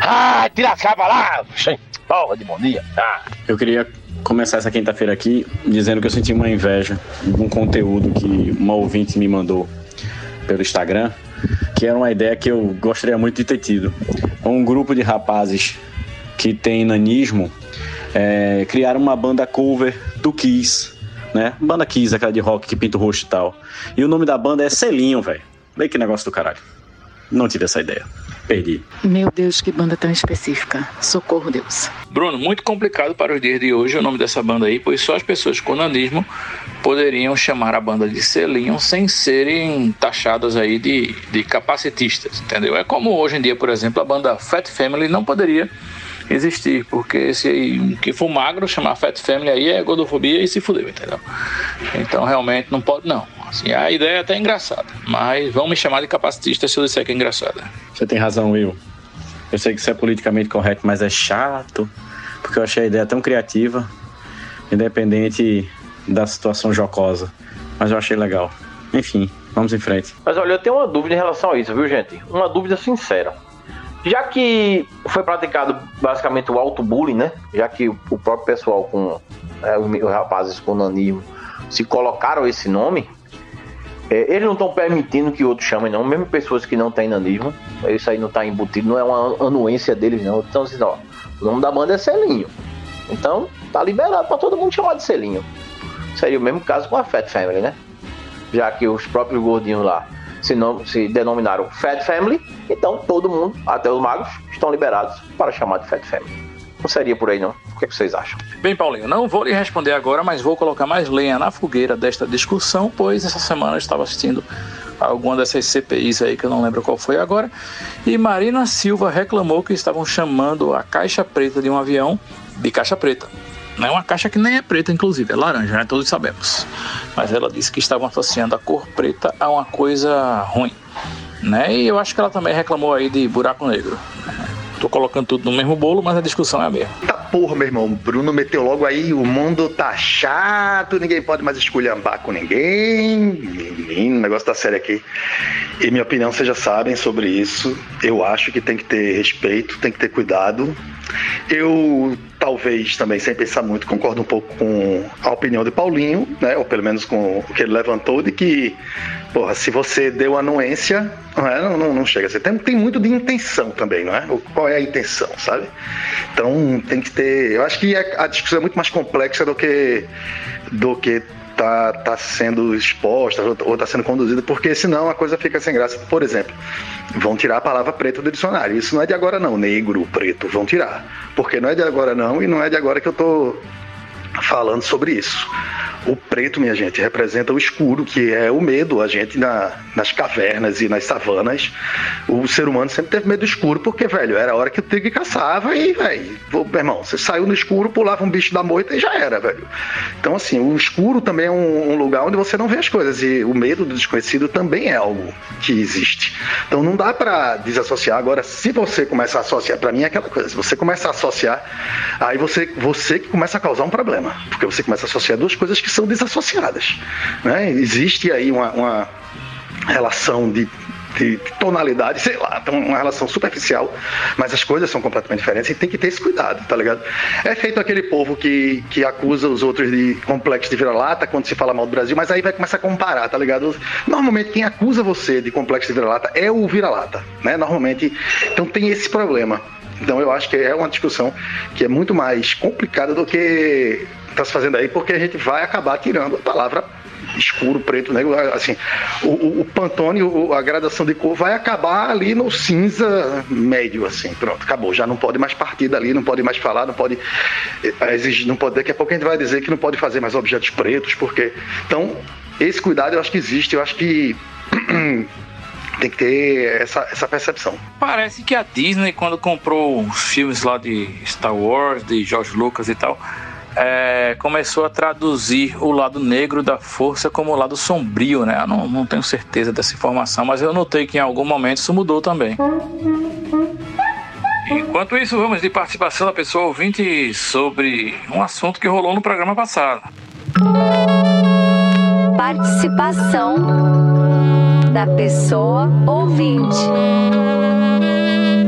Ah, tira a capa lá! Porra de bom dia! Ah. Eu queria começar essa quinta-feira aqui dizendo que eu senti uma inveja de um conteúdo que uma ouvinte me mandou pelo Instagram, que era uma ideia que eu gostaria muito de ter tido. Um grupo de rapazes que tem nanismo é, criaram uma banda cover do Kiss, né? Banda Kiss, aquela de rock que pinta o rosto e tal. E o nome da banda é Selinho, velho. Vê que negócio do caralho. Não tive essa ideia. Perdi. Meu Deus, que banda tão específica. Socorro, Deus. Bruno, muito complicado para os dias de hoje o nome dessa banda aí, pois só as pessoas com nanismo poderiam chamar a banda de selinho sem serem taxadas aí de, de capacitistas, entendeu? É como hoje em dia, por exemplo, a banda Fat Family não poderia existir, porque se aí, que for magro, chamar Fat Family aí é gordofobia e se fudeu, entendeu? Então realmente não pode, não. Assim, a ideia é até engraçada, mas vão me chamar de capacitista se eu disser que é engraçada. Você tem razão, Will. Eu sei que isso é politicamente correto, mas é chato, porque eu achei a ideia tão criativa, independente da situação jocosa. Mas eu achei legal. Enfim, vamos em frente. Mas olha, eu tenho uma dúvida em relação a isso, viu, gente? Uma dúvida sincera. Já que foi praticado basicamente o auto-bullying, né? Já que o próprio pessoal com é, os rapazes com nanismo se colocaram esse nome, é, eles não estão permitindo que outros chamem, não. Mesmo pessoas que não têm nanismo, isso aí não está embutido, não é uma anuência deles, não. Então, assim, ó, o nome da banda é Selinho. Então, tá liberado para todo mundo chamar de Selinho. Seria o mesmo caso com a Fat Family, né? já que os próprios gordinhos lá se, nom- se denominaram Fat Family, então todo mundo, até os magos, estão liberados para chamar de Fat Family. Não seria por aí não. O que, é que vocês acham? Bem, Paulinho, não vou lhe responder agora, mas vou colocar mais lenha na fogueira desta discussão, pois essa semana eu estava assistindo alguma dessas CPIs aí que eu não lembro qual foi agora. E Marina Silva reclamou que estavam chamando a caixa preta de um avião de caixa preta. É uma caixa que nem é preta, inclusive, é laranja, né? Todos sabemos. Mas ela disse que estavam associando a cor preta a uma coisa ruim. Né? E eu acho que ela também reclamou aí de buraco negro. Tô colocando tudo no mesmo bolo, mas a discussão é a mesma. Tá porra, meu irmão. Bruno meteu logo aí, o mundo tá chato, ninguém pode mais esculhambar com ninguém. Menino, o negócio tá sério aqui. E minha opinião, vocês já sabem sobre isso. Eu acho que tem que ter respeito, tem que ter cuidado. Eu, talvez também, sem pensar muito, concordo um pouco com a opinião de Paulinho, né? Ou pelo menos com o que ele levantou, de que, porra, se você deu anuência, não, é? não, não, não chega ser. Tem, tem muito de intenção também, não é? Qual é a intenção, sabe? Então tem que ter. Eu acho que a discussão é muito mais complexa do que do que tá, tá sendo exposta ou tá sendo conduzida, porque senão a coisa fica sem graça. Por exemplo, vão tirar a palavra preto do dicionário. Isso não é de agora não, negro, preto, vão tirar. Porque não é de agora não e não é de agora que eu tô falando sobre isso. O preto, minha gente, representa o escuro, que é o medo. A gente na- nas cavernas e nas savanas, o ser humano sempre teve medo do escuro, porque, velho, era a hora que o tigre caçava e, velho, meu irmão, você saiu no escuro, pulava um bicho da moita e já era, velho. Então, assim, o escuro também é um, um lugar onde você não vê as coisas e o medo do desconhecido também é algo que existe. Então, não dá pra desassociar. Agora, se você começa a associar, pra mim é aquela coisa, se você começa a associar, aí você, você que começa a causar um problema, porque você começa a associar duas coisas que são desassociadas. Né? Existe aí uma, uma relação de, de tonalidade, sei lá, uma relação superficial, mas as coisas são completamente diferentes e tem que ter esse cuidado, tá ligado? É feito aquele povo que, que acusa os outros de complexo de vira-lata quando se fala mal do Brasil, mas aí vai começar a comparar, tá ligado? Normalmente quem acusa você de complexo de vira-lata é o vira-lata, né? Normalmente, então tem esse problema. Então eu acho que é uma discussão que é muito mais complicada do que está se fazendo aí, porque a gente vai acabar tirando a palavra escuro, preto, negro, assim, o, o, Pantone, o- a gradação de cor vai acabar ali no cinza médio, assim, pronto, acabou, já não pode mais partir dali, não pode mais falar, não pode eh, exigir, não pode, daqui a pouco a gente vai dizer que não pode fazer mais objetos pretos, porque, então, esse cuidado eu acho que existe, eu acho que [clears throat] tem que ter essa, essa percepção. Parece que a Disney, quando comprou os filmes lá de Star Wars, de George Lucas e tal, é, começou a traduzir o lado negro da força como o lado sombrio, né? Eu não, não tenho certeza dessa informação, mas eu notei que em algum momento isso mudou também. Enquanto isso, vamos de participação da pessoa ouvinte sobre um assunto que rolou no programa passado. Participação da pessoa ouvinte.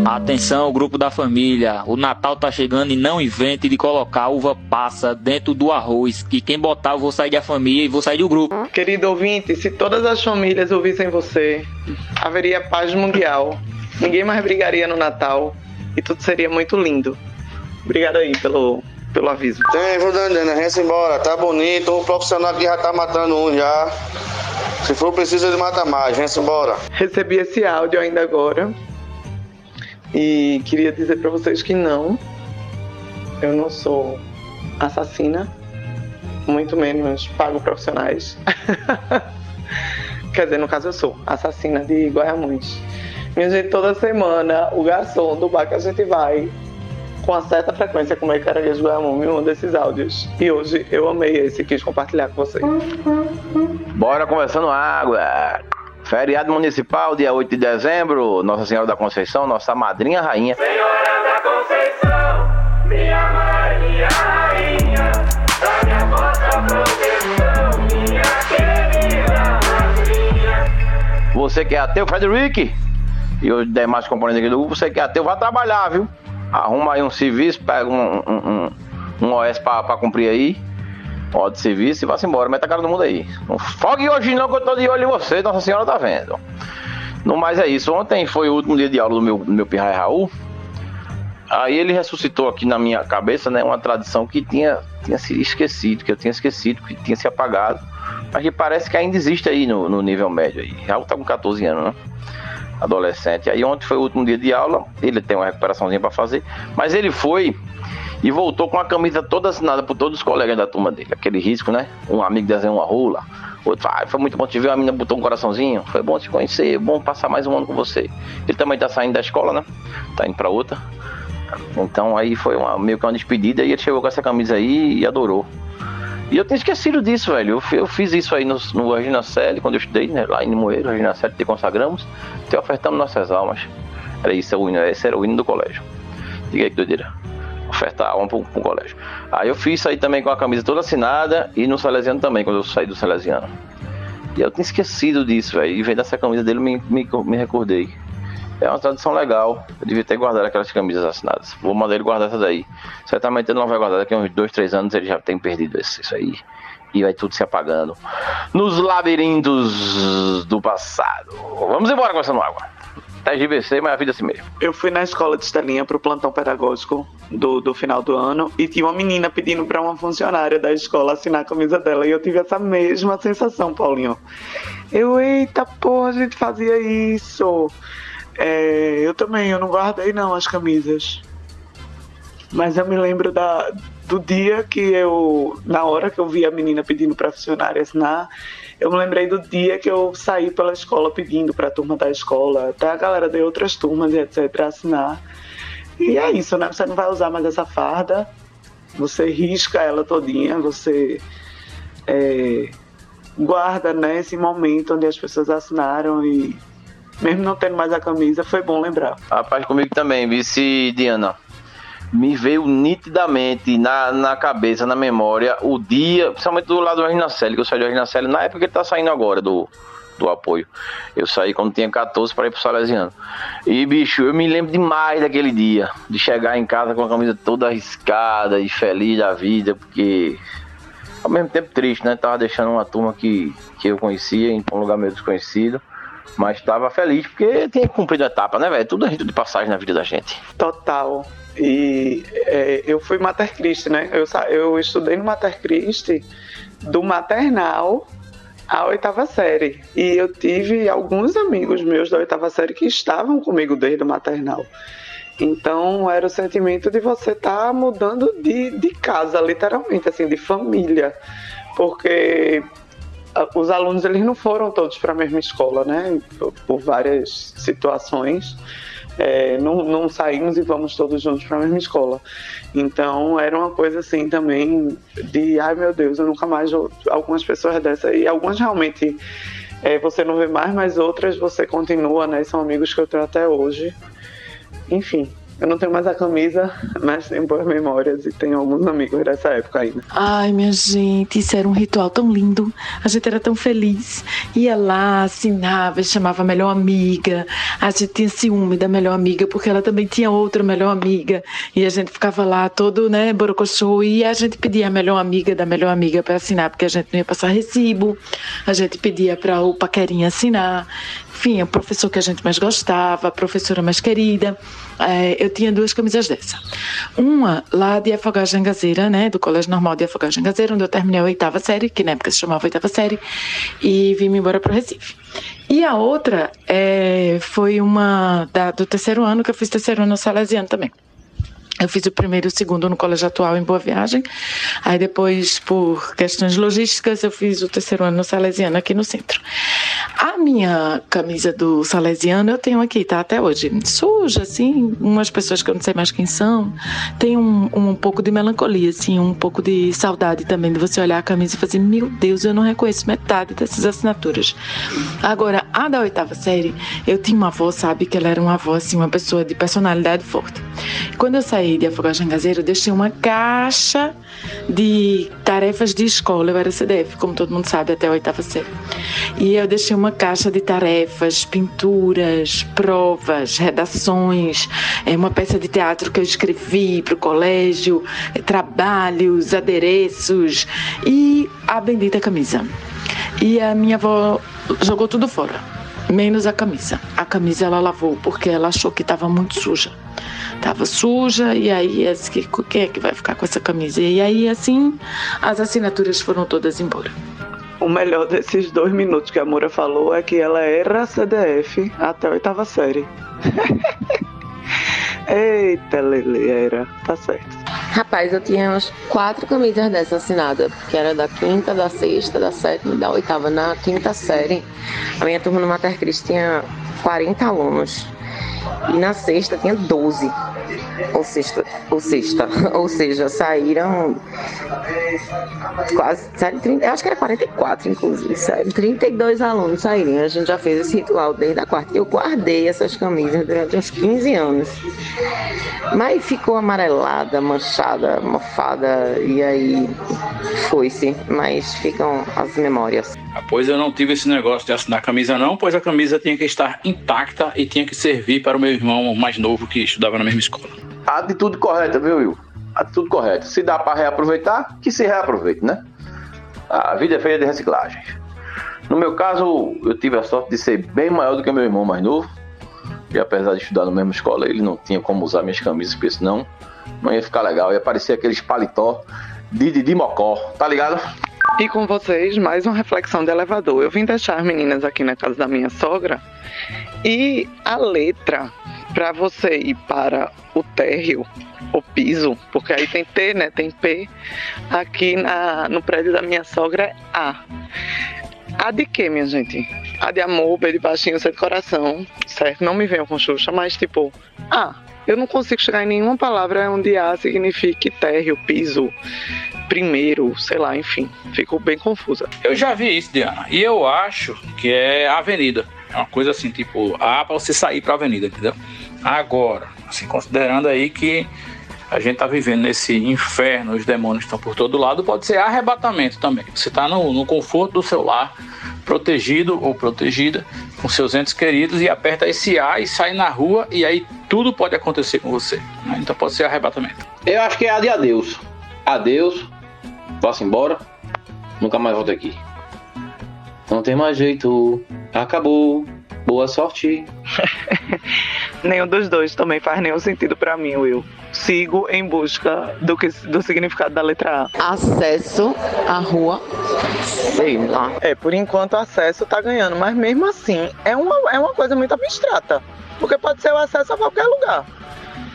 Atenção, grupo da família. O Natal tá chegando e não invente de colocar uva passa dentro do arroz. Que quem botar eu vou sair da família e vou sair do grupo. Querido ouvinte, se todas as famílias ouvissem você, haveria paz mundial. Ninguém mais brigaria no Natal e tudo seria muito lindo. Obrigado aí pelo, pelo aviso. Tem, vou dando, a gente embora, tá bonito, o profissional aqui já tá matando um já. Se for preciso, ele mata mais, vem embora. Recebi esse áudio ainda agora e queria dizer pra vocês que não, eu não sou assassina, muito menos pago profissionais. [laughs] Quer dizer, no caso eu sou assassina de Guaiamões. Minha gente, toda semana o garçom do bar que a gente vai com certa frequência comer caranguejo Guaiamão me manda esses áudios. E hoje eu amei esse e quis compartilhar com vocês. Bora conversando água. Feriado municipal, dia 8 de dezembro, Nossa Senhora da Conceição, nossa madrinha rainha. Minha mãe, minha rainha, da minha vossa proteção, minha querida madrinha. Você que é ateu, Frederic, e os demais componentes aqui do grupo, você que é ateu, vai trabalhar, viu? Arruma aí um serviço, pega um, um, um, um OS pra cumprir aí, um hora de serviço e vá-se embora, meta a cara no mundo aí. Não fogue hoje não, que eu tô de olho em você, Nossa Senhora tá vendo. No mais é isso, ontem foi o último dia de aula do meu, do meu Pirraia Raul, Aí ele ressuscitou aqui na minha cabeça, né, uma tradição que tinha, tinha se esquecido, que eu tinha esquecido, que tinha se apagado, Mas que parece que ainda existe aí no, no nível médio aí. Raul tá com 14 anos, né? Adolescente. Aí ontem foi o último dia de aula, ele tem uma recuperaçãozinha para fazer, mas ele foi e voltou com a camisa toda assinada por todos os colegas da turma dele. Aquele risco, né? Um amigo desenhou uma rola, outro ah, foi muito bom te ver, a menina botou um coraçãozinho, foi bom te conhecer, bom passar mais um ano com você. Ele também tá saindo da escola, né? Tá indo para outra. Então aí foi uma, meio que uma despedida e ele chegou com essa camisa aí e adorou. E eu tinha esquecido disso, velho. Eu, eu fiz isso aí no, no Regina Celi, quando eu estudei, né? Lá em Limoeiro, Regina Celi, te consagramos, te ofertamos nossas almas. Era isso, o hino, esse era o hino do colégio. Diga aí que doideira. Ofertar alma pro, pro colégio. Aí eu fiz aí também com a camisa toda assinada e no Salesiano também, quando eu saí do Salesiano. E eu tinha esquecido disso, velho. E vendo essa camisa dele, me, me, me recordei. É uma tradição legal. Eu devia ter guardado aquelas camisas assinadas. Vou mandar ele guardar essa daí. Certamente ele não vai guardar daqui a uns dois, três anos ele já tem perdido isso, isso aí. E vai tudo se apagando. Nos labirintos do passado. Vamos embora com essa água. Tá GBC, mas a vida é assim mesmo. Eu fui na escola de Estelinha pro plantão pedagógico do, do final do ano e tinha uma menina pedindo para uma funcionária da escola assinar a camisa dela e eu tive essa mesma sensação, Paulinho. Eu, eita porra, a gente fazia isso. É, eu também, eu não guardei não as camisas. Mas eu me lembro da, do dia que eu, na hora que eu vi a menina pedindo para funcionária assinar, eu me lembrei do dia que eu saí pela escola pedindo para a turma da escola, até a galera de outras turmas etc. assinar. E é isso, né? Você não vai usar mais essa farda, você risca ela todinha, você é, guarda né, esse momento onde as pessoas assinaram e mesmo não tendo mais a camisa, foi bom lembrar. Rapaz, comigo também, vice Diana. Me veio nitidamente na, na cabeça, na memória, o dia, principalmente do lado do Reginaceli, que eu saí do Reginaceli na época que ele tá saindo agora do, do apoio. Eu saí quando tinha 14 para ir pro Salesiano. E, bicho, eu me lembro demais daquele dia, de chegar em casa com a camisa toda arriscada e feliz da vida, porque ao mesmo tempo triste, né? Tava deixando uma turma que, que eu conhecia em um lugar meio desconhecido. Mas estava feliz porque tinha cumprido a etapa, né, velho? Tudo é rito de passagem na vida da gente. Total. E é, eu fui Mater Christi, né? Eu, eu estudei no Mater Christi do maternal à oitava série. E eu tive alguns amigos meus da oitava série que estavam comigo desde o maternal. Então era o sentimento de você estar tá mudando de, de casa, literalmente, assim, de família. Porque os alunos eles não foram todos para a mesma escola, né? Por, por várias situações. É, não, não, saímos e vamos todos juntos para a mesma escola. Então era uma coisa assim também de, ai meu Deus, eu nunca mais. Algumas pessoas dessa, e algumas realmente é, você não vê mais, mas outras você continua, né? São amigos que eu tenho até hoje. Enfim, eu não tenho mais a camisa, mas tenho boas memórias e tenho alguns amigos dessa época ainda. Ai, minha gente, isso era um ritual tão lindo. A gente era tão feliz. Ia lá, assinava, chamava a melhor amiga. A gente tinha ciúme da melhor amiga, porque ela também tinha outra melhor amiga. E a gente ficava lá todo, né, borocochô. E a gente pedia a melhor amiga da melhor amiga para assinar, porque a gente não ia passar recibo. A gente pedia para o paquerinha assinar enfim, o professor que a gente mais gostava, a professora mais querida. É, eu tinha duas camisas dessa. Uma lá de Afogagem Gazeira, né, do Colégio Normal de Afogagem Gazeira, onde eu terminei a oitava série, que na época se chamava oitava série, e vim embora para o Recife. E a outra é, foi uma da, do terceiro ano, que eu fiz terceiro ano no Salesiano também. Eu fiz o primeiro e o segundo no Colégio Atual em Boa Viagem. Aí depois, por questões logísticas, eu fiz o terceiro ano no Salesiano aqui no centro. A minha camisa do Salesiano eu tenho aqui, tá? Até hoje. Suja, assim, umas pessoas que eu não sei mais quem são. Tem um, um pouco de melancolia, assim, um pouco de saudade também de você olhar a camisa e fazer, meu Deus, eu não reconheço metade dessas assinaturas. Agora, a da oitava série, eu tinha uma avó, sabe, que ela era uma avó, assim, uma pessoa de personalidade forte. Quando eu saí de Afogagem Gazeiro, eu deixei uma caixa de tarefas de escola. Eu era CDF, como todo mundo sabe, até a oitava série. E eu deixei uma caixa de tarefas, pinturas, provas, redações, é, uma peça de teatro que eu escrevi para o colégio, é, trabalhos, adereços e a bendita camisa. E a minha avó jogou tudo fora, menos a camisa. A camisa ela lavou porque ela achou que estava muito suja tava suja, e aí quem é que vai ficar com essa camisa? E aí assim as assinaturas foram todas embora. O melhor desses dois minutos que a Moura falou é que ela era CDF até a oitava série. [laughs] Eita, Lele, era. Tá certo. Rapaz, eu tinha umas quatro camisas dessas assinadas, que era da quinta, da sexta, da sétima da oitava. Na quinta série, a minha turma no Mater Cristo tinha 40 alunos. E na sexta tinha 12. Ou sexta, ou sexta, [laughs] ou seja, saíram quase, saíram 30, eu acho que era 44, inclusive, saíram 32 alunos saíram. A gente já fez esse ritual desde a quarta. Eu guardei essas camisas durante uns 15 anos. Mas ficou amarelada, manchada, mofada, e aí foi-se. Mas ficam as memórias. Pois eu não tive esse negócio de assinar camisa, não, pois a camisa tinha que estar intacta e tinha que servir para o meu irmão mais novo que estudava na mesma escola. Atitude correta, viu, Will? Atitude correta. Se dá para reaproveitar, que se reaproveite, né? A vida é feita de reciclagem. No meu caso, eu tive a sorte de ser bem maior do que meu irmão mais novo. E apesar de estudar na mesma escola, ele não tinha como usar minhas camisas, porque senão não ia ficar legal. Ia parecer aqueles paletó de Didi Mocó, tá ligado? E com vocês, mais uma reflexão de elevador. Eu vim deixar as meninas aqui na casa da minha sogra e a letra para você ir para o térreo, o piso, porque aí tem T, né? Tem P. Aqui na, no prédio da minha sogra é A. A de quê, minha gente? A de amor, B de baixinho, C de coração, certo? Não me venham com Xuxa, mas tipo, A. Eu não consigo chegar em nenhuma palavra onde A signifique térreo, piso, primeiro, sei lá, enfim. Fico bem confusa. Eu já vi isso, Diana, e eu acho que é avenida. É uma coisa assim, tipo, A para você sair para avenida, entendeu? Agora, assim, considerando aí que a gente tá vivendo nesse inferno, os demônios estão por todo lado, pode ser arrebatamento também. Você tá no, no conforto do seu lar, protegido ou protegida, com seus entes queridos, e aperta esse A e sai na rua, e aí tudo pode acontecer com você. né? Então pode ser arrebatamento. Eu acho que é a de adeus. Adeus, vá-se embora, nunca mais volto aqui. Não tem mais jeito, acabou, boa sorte. [laughs] Nenhum dos dois também faz nenhum sentido pra mim, Will. Sigo em busca do, que, do significado da letra A. Acesso à rua, sei lá. É, por enquanto o acesso tá ganhando, mas mesmo assim é uma, é uma coisa muito abstrata. Porque pode ser o acesso a qualquer lugar.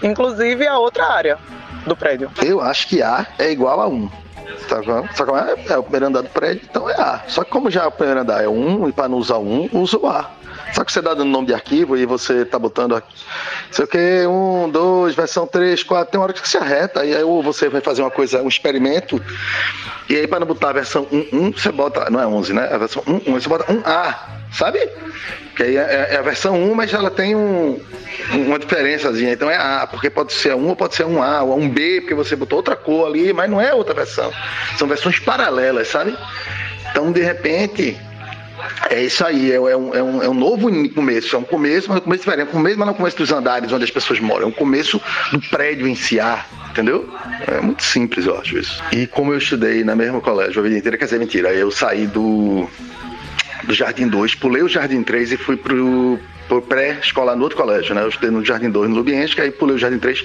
Inclusive a outra área do prédio. Eu acho que A é igual a 1. Tá vendo? Só que é, é o primeiro andar do prédio, então é A. Só que como já o primeiro andar é 1, e para não usar 1, usa o A. Só que você dá dando nome de arquivo e você tá botando aqui, sei o que, 1, 2, versão 3, 4, tem uma hora que você arreta, aí, aí ou você vai fazer uma coisa, um experimento, e aí para não botar a versão 1, 1, você bota, não é 11, né? A versão 1, 1, você bota 1A, sabe? Que aí é, é a versão 1, mas ela tem um, uma diferençazinha. Então é A, porque pode ser a 1 ou pode ser um A, ou um B, porque você botou outra cor ali, mas não é outra versão. São versões paralelas, sabe? Então, de repente, é isso aí, é, é um, é, um, é um novo começo. É um começo, mas um começo diferente. Um começo, mas não é um começo dos andares onde as pessoas moram. É um começo do prédio em si, A, entendeu? É muito simples, eu acho isso. E como eu estudei na mesma colégio a vida inteira, quer dizer, mentira, eu saí do do Jardim 2, pulei o Jardim 3 e fui pro, pro pré-escolar no outro colégio, né? Eu estudei no Jardim 2 no Lubiense, aí pulei o Jardim 3,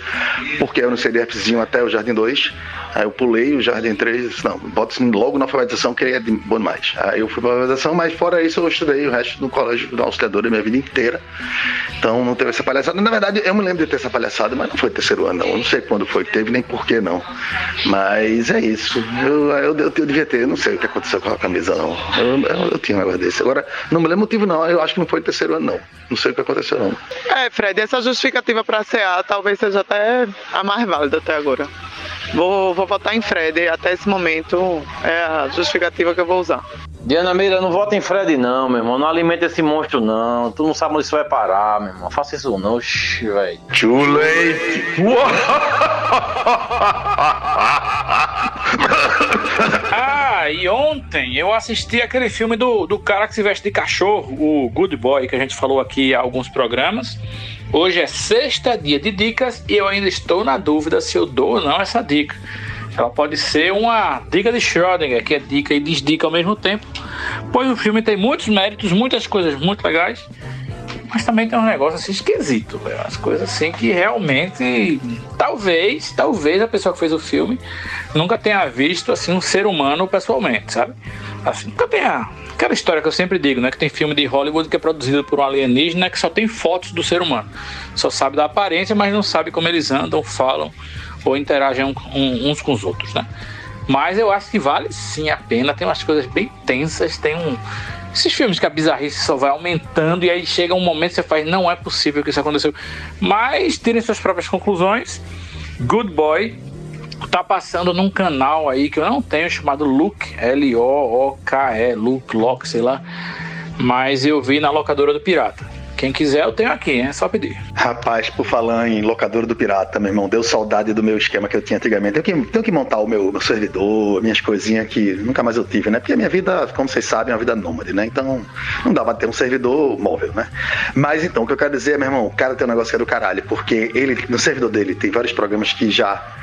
porque eu no CDFzinho até o Jardim 2. Aí eu pulei o Jardim 3 e disse, não, bota logo na alfabetização, que é bom demais. Aí eu fui pra alfabetização, mas fora isso eu estudei o resto do colégio da auxiliadora a minha vida inteira. Então não teve essa palhaçada. Na verdade, eu me lembro de ter essa palhaçada, mas não foi terceiro ano, não. Eu não sei quando foi que teve, nem por que não. Mas é isso. Eu, eu, eu, eu devia ter, eu não sei o que aconteceu com a camisa, não. Eu, eu, eu tinha um negócio desse. Agora, não me lembro o motivo, não. Eu acho que não foi terceiro ano, não. Não sei o que aconteceu, não. É, Fred, essa justificativa pra CA talvez seja até a mais válida até agora. Vou, vou votar em Fred, até esse momento é a justificativa que eu vou usar. Diana Meira, não vota em Fred não, meu irmão. Não alimenta esse monstro não. Tu não sabe onde isso vai parar, meu irmão. Faça isso não, oxi, velho. Too late. Ah, e ontem eu assisti aquele filme do, do cara que se veste de cachorro, o Good Boy, que a gente falou aqui há alguns programas. Hoje é sexta dia de dicas e eu ainda estou na dúvida se eu dou ou não essa dica. Ela pode ser uma dica de Schrödinger, que é dica e desdica ao mesmo tempo, pois o filme tem muitos méritos, muitas coisas muito legais, mas também tem um negócio assim esquisito. Umas coisas assim que realmente, talvez, talvez a pessoa que fez o filme nunca tenha visto assim um ser humano pessoalmente, sabe? Assim, nunca tem a, aquela história que eu sempre digo, né? Que tem filme de Hollywood que é produzido por um alienígena que só tem fotos do ser humano. Só sabe da aparência, mas não sabe como eles andam, falam ou interagem um- um- uns com os outros, né? Mas eu acho que vale sim a pena. Tem umas coisas bem tensas, tem um. Esses filmes que a bizarrice só vai aumentando e aí chega um momento que você faz, não é possível que isso aconteceu. Mas tirem suas próprias conclusões. Good Boy tá passando num canal aí que eu não tenho chamado Look, L-O-O-K-E, Look, Lock, sei lá. Mas eu vi na locadora do Pirata. Quem quiser, eu tenho aqui, é só pedir. Rapaz, por falar em locadora do pirata, meu irmão, deu saudade do meu esquema que eu tinha antigamente. Tenho que, tenho que montar o meu, meu servidor, minhas coisinhas que nunca mais eu tive, né? Porque a minha vida, como vocês sabem, é uma vida nômade, né? Então não pra ter um servidor móvel, né? Mas então, o que eu quero dizer, meu irmão, o cara tem um negócio que é do caralho, porque ele, no servidor dele, tem vários programas que já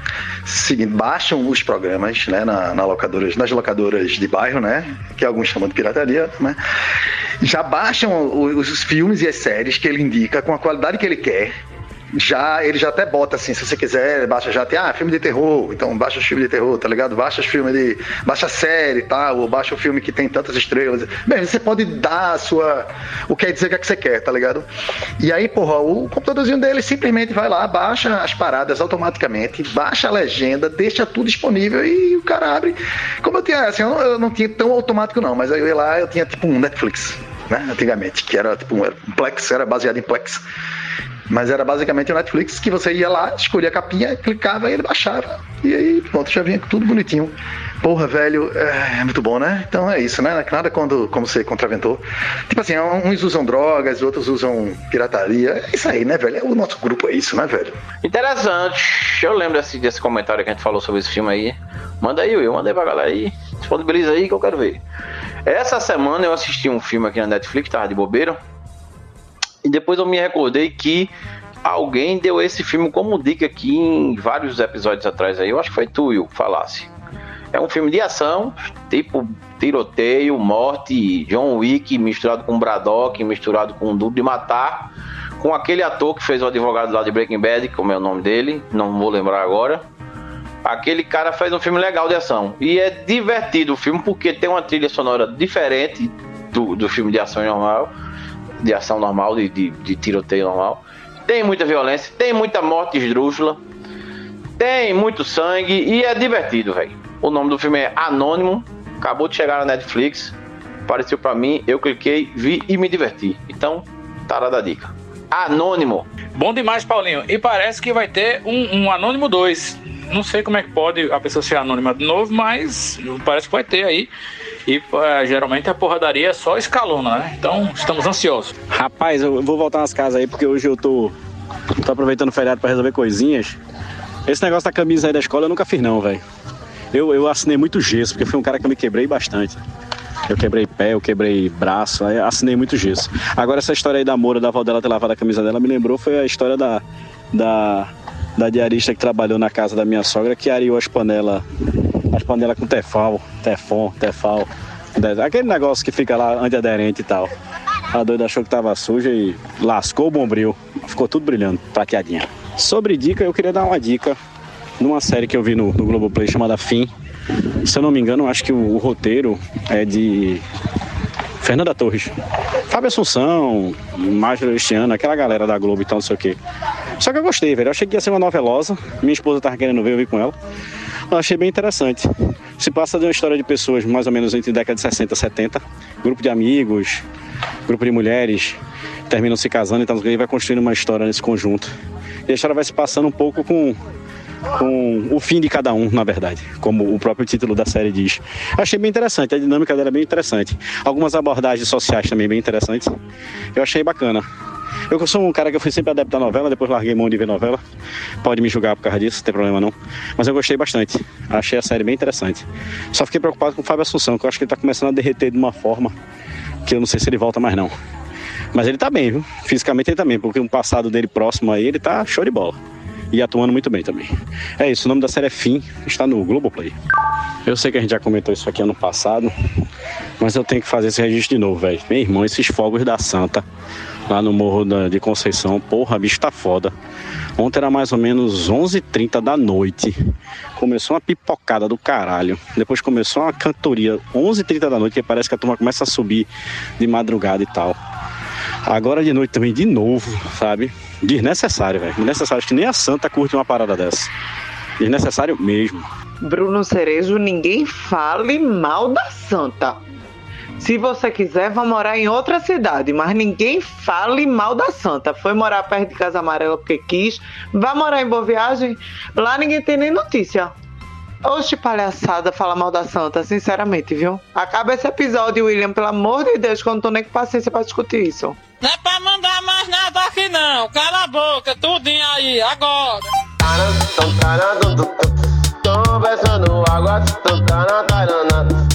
seguinte, baixam os programas, né? Na, na locadoras, nas locadoras de bairro, né? Que alguns chamam de pirataria, né? já baixam os, os filmes e as séries que ele indica com a qualidade que ele quer. Já, ele já até bota assim, se você quiser, baixa já, tem, ah, filme de terror, então baixa os filmes de terror, tá ligado? Baixa os filmes de. Baixa a série e tal, ou baixa o filme que tem tantas estrelas. Bem, você pode dar a sua. O que é dizer que, é que você quer, tá ligado? E aí, porra, o computadorzinho dele simplesmente vai lá, baixa as paradas automaticamente, baixa a legenda, deixa tudo disponível e o cara abre. Como eu tinha, assim, eu não, eu não tinha tão automático não, mas aí eu ia lá, eu tinha tipo um Netflix, né? Antigamente, que era tipo um, um Plex, era baseado em Plex. Mas era basicamente o Netflix que você ia lá, escolhia a capinha, clicava e ele baixava. E aí, pronto, já vinha tudo bonitinho. Porra, velho, é muito bom, né? Então é isso, né? Nada quando, como você contraventou. Tipo assim, uns usam drogas, outros usam pirataria. É isso aí, né, velho? O nosso grupo é isso, né, velho? Interessante. Eu lembro desse, desse comentário que a gente falou sobre esse filme aí. Manda aí, Will, manda aí pra galera aí. Disponibiliza aí que eu quero ver. Essa semana eu assisti um filme aqui na Netflix, tava de bobeira. E depois eu me recordei que alguém deu esse filme como dica aqui em vários episódios atrás aí. Eu acho que foi tu, Will, que falasse. É um filme de ação, tipo tiroteio, morte, John Wick misturado com Braddock, misturado com Duro de Matar, com aquele ator que fez o advogado lá de Breaking Bad, como é o nome dele, não vou lembrar agora. Aquele cara fez um filme legal de ação. E é divertido o filme porque tem uma trilha sonora diferente do, do filme de ação normal, de ação normal, de, de, de tiroteio normal. Tem muita violência, tem muita morte esdrúxula, tem muito sangue e é divertido, velho. O nome do filme é Anônimo, acabou de chegar na Netflix, apareceu pra mim, eu cliquei, vi e me diverti. Então, tá dada a dica. Anônimo. Bom demais, Paulinho. E parece que vai ter um, um Anônimo 2. Não sei como é que pode a pessoa ser anônima de novo, mas parece que vai ter aí. E geralmente a porradaria só escalona, né? Então estamos ansiosos. Rapaz, eu vou voltar nas casas aí porque hoje eu tô, tô aproveitando o feriado pra resolver coisinhas. Esse negócio da camisa aí da escola eu nunca fiz não, velho. Eu, eu assinei muito gesso, porque fui um cara que eu me quebrei bastante. Eu quebrei pé, eu quebrei braço, aí assinei muito gesso. Agora essa história aí da Moura, da avó dela ter lavado a camisa dela, me lembrou, foi a história da, da, da diarista que trabalhou na casa da minha sogra, que areou as panelas, as panelas com tefal, tefon, tefal. Aquele negócio que fica lá antiaderente e tal. A doida achou que tava suja e lascou o bombril. Ficou tudo brilhando, prateadinha. Sobre dica, eu queria dar uma dica numa série que eu vi no, no Globoplay chamada Fim. Se eu não me engano, acho que o, o roteiro é de Fernanda Torres. Fábio Assunção, Márcio Cristiano, aquela galera da Globo e tal, não sei o quê. Só que eu gostei, velho. Eu achei que ia ser uma novelosa. Minha esposa tava querendo ver, eu vi com ela. Eu achei bem interessante. Se passa de uma história de pessoas mais ou menos entre década de 60 e 70. Grupo de amigos, grupo de mulheres, terminam se casando e tal, e vai construindo uma história nesse conjunto. E a história vai se passando um pouco com com o fim de cada um, na verdade, como o próprio título da série diz. Achei bem interessante, a dinâmica dela é bem interessante. Algumas abordagens sociais também bem interessantes. Eu achei bacana. Eu sou um cara que eu fui sempre adepto à novela, depois larguei mão de ver novela. Pode me julgar por causa disso, não tem problema não. Mas eu gostei bastante. Achei a série bem interessante. Só fiquei preocupado com o Fábio Assunção, que eu acho que ele tá começando a derreter de uma forma que eu não sei se ele volta mais não. Mas ele tá bem, viu? Fisicamente ele tá bem, porque um passado dele próximo aí, ele tá show de bola e atuando muito bem também. É isso, o nome da série é Fim, está no Globoplay. Eu sei que a gente já comentou isso aqui ano passado, mas eu tenho que fazer esse registro de novo, velho. Meu irmão, esses fogos da Santa lá no Morro da- de Conceição. Porra, bicho tá foda. Ontem era mais ou menos 11h30 da noite. Começou uma pipocada do caralho. Depois começou uma cantoria 11h30 da noite, que parece que a turma começa a subir de madrugada e tal. Agora de noite também, de novo, sabe? Desnecessário, velho. Desnecessário. Acho que nem a Santa curte uma parada dessa. Desnecessário mesmo. Bruno Cerejo, ninguém fale mal da Santa. Se você quiser, vá morar em outra cidade, mas ninguém fale mal da Santa. Foi morar perto de Casa Amarela porque quis, vá morar em Boa Viagem, lá ninguém tem nem notícia. Oxe, palhaçada, fala mal da Santa, sinceramente, viu? Acaba esse episódio, William, pelo amor de Deus, que eu não tô nem com paciência pra discutir isso. Não é pra mandar mais nada aqui não. Cala a boca, tudinho aí, agora. Conversando água, tarana.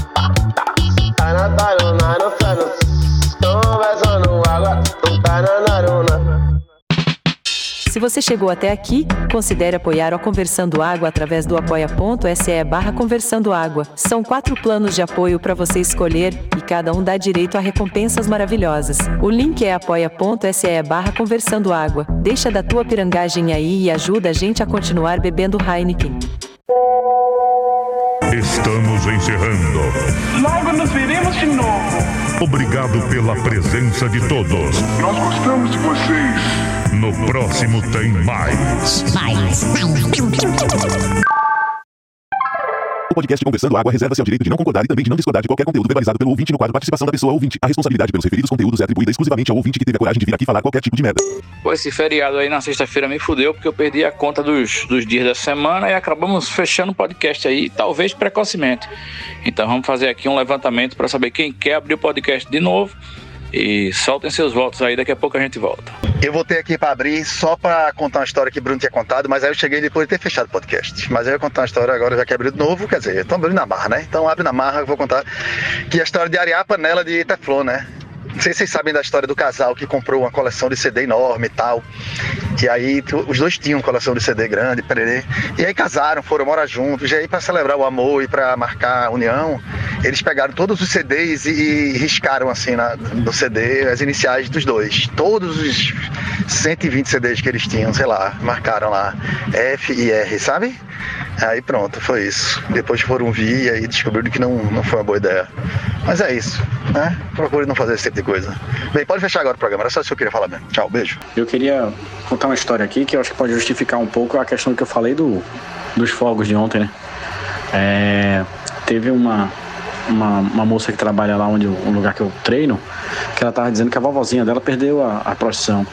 Se você chegou até aqui, considere apoiar o Conversando Água através do apoia.se barra Conversando Água. São quatro planos de apoio para você escolher e cada um dá direito a recompensas maravilhosas. O link é apoia.se barra Conversando Água. Deixa da tua pirangagem aí e ajuda a gente a continuar bebendo Heineken. Estamos encerrando. Logo nos veremos de novo. Obrigado pela presença de todos. Nós gostamos de vocês. No próximo tem mais. O podcast Conversando Água reserva-se ao direito de não concordar e também de não discordar de qualquer conteúdo verbalizado pelo ouvinte no quadro Participação da pessoa ouvinte. A responsabilidade pelos referidos conteúdos é atribuída exclusivamente ao ouvinte que teve a coragem de vir aqui falar qualquer tipo de merda. Pô, esse feriado aí na sexta-feira me fudeu porque eu perdi a conta dos, dos dias da semana e acabamos fechando o podcast aí, talvez precocemente. Então vamos fazer aqui um levantamento para saber quem quer abrir o podcast de novo. E soltem seus votos aí, daqui a pouco a gente volta. Eu voltei aqui pra abrir só pra contar uma história que o Bruno tinha contado, mas aí eu cheguei depois de ter fechado o podcast. Mas eu vou contar uma história agora, já que abriu de novo, quer dizer, estão abrindo na marra, né? Então abre na marra, eu vou contar que é a história de arear a panela de Teflon, né? Não sei se vocês sabem da história do casal que comprou uma coleção de CD enorme e tal. E aí os dois tinham coleção de CD grande, pererê. E aí casaram, foram morar juntos. E aí pra celebrar o amor e pra marcar a união, eles pegaram todos os CDs e, e riscaram assim na- no CD as iniciais dos dois. Todos os 120 CDs que eles tinham, sei lá, marcaram lá F e R, sabe? Aí pronto, foi isso. Depois foram vir e aí descobriram que não, não foi uma boa ideia. Mas é isso, né? Procure não fazer esse tipo de coisa. Bem, pode fechar agora o programa, era só isso que eu queria falar mesmo. Tchau, beijo. Eu queria contar uma história aqui que eu acho que pode justificar um pouco a questão que eu falei do, dos fogos de ontem, né? É, teve uma, uma, uma moça que trabalha lá onde um lugar que eu treino, que ela tava dizendo que a vovozinha dela perdeu a, a profissão.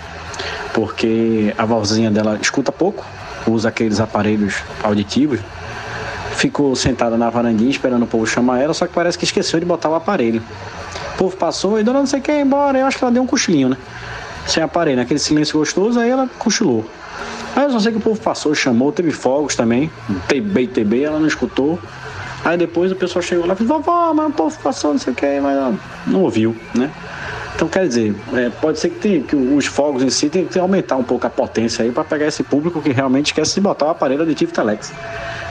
Porque a vovozinha dela escuta pouco, usa aqueles aparelhos auditivos, ficou sentada na varandinha esperando o povo chamar ela, só que parece que esqueceu de botar o aparelho. O povo passou e dona não sei quem embora, eu acho que ela deu um cochilinho, né? Sem aparelho, naquele silêncio gostoso, aí ela cochilou. Aí eu só sei que o povo passou, chamou, teve fogos também, TB TB, ela não escutou. Aí depois o pessoal chegou lá e falou, vovó, mas o povo passou, não sei o que, mas ela não ouviu, né? Então quer dizer, é, pode ser que, tem, que os fogos em si tem que aumentar um pouco a potência aí para pegar esse público que realmente esquece de botar o aparelho aditivo Telex,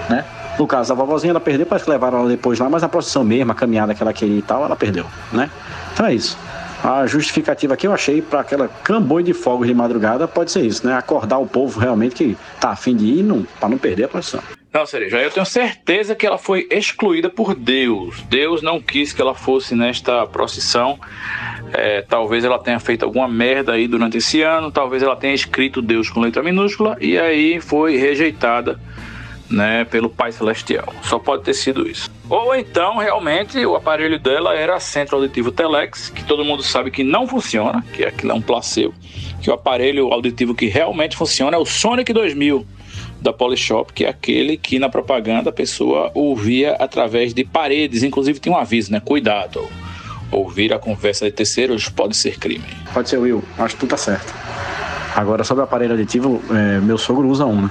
né? No caso da vovozinha, ela perdeu, parece que levaram ela depois lá, mas a procissão mesmo, a caminhada que ela queria e tal, ela perdeu, né? Então é isso. A justificativa que eu achei para aquela camboio de fogos de madrugada pode ser isso, né? Acordar o povo realmente que tá afim de ir para não perder a procissão. Não, Cereja, eu tenho certeza que ela foi excluída por Deus. Deus não quis que ela fosse nesta procissão. É, talvez ela tenha feito alguma merda aí durante esse ano, talvez ela tenha escrito Deus com letra minúscula e aí foi rejeitada né, pelo Pai Celestial. Só pode ter sido isso. Ou então, realmente, o aparelho dela era centro auditivo Telex, que todo mundo sabe que não funciona, que aquilo é um placebo, que o aparelho auditivo que realmente funciona é o Sonic 2000 da Polishop, que é aquele que na propaganda a pessoa ouvia através de paredes, inclusive tinha um aviso, né? Cuidado, ouvir a conversa de terceiros pode ser crime. Pode ser, Will. Acho que tu tá certo. Agora, sobre o aparelho aditivo, é, meu sogro usa um, né?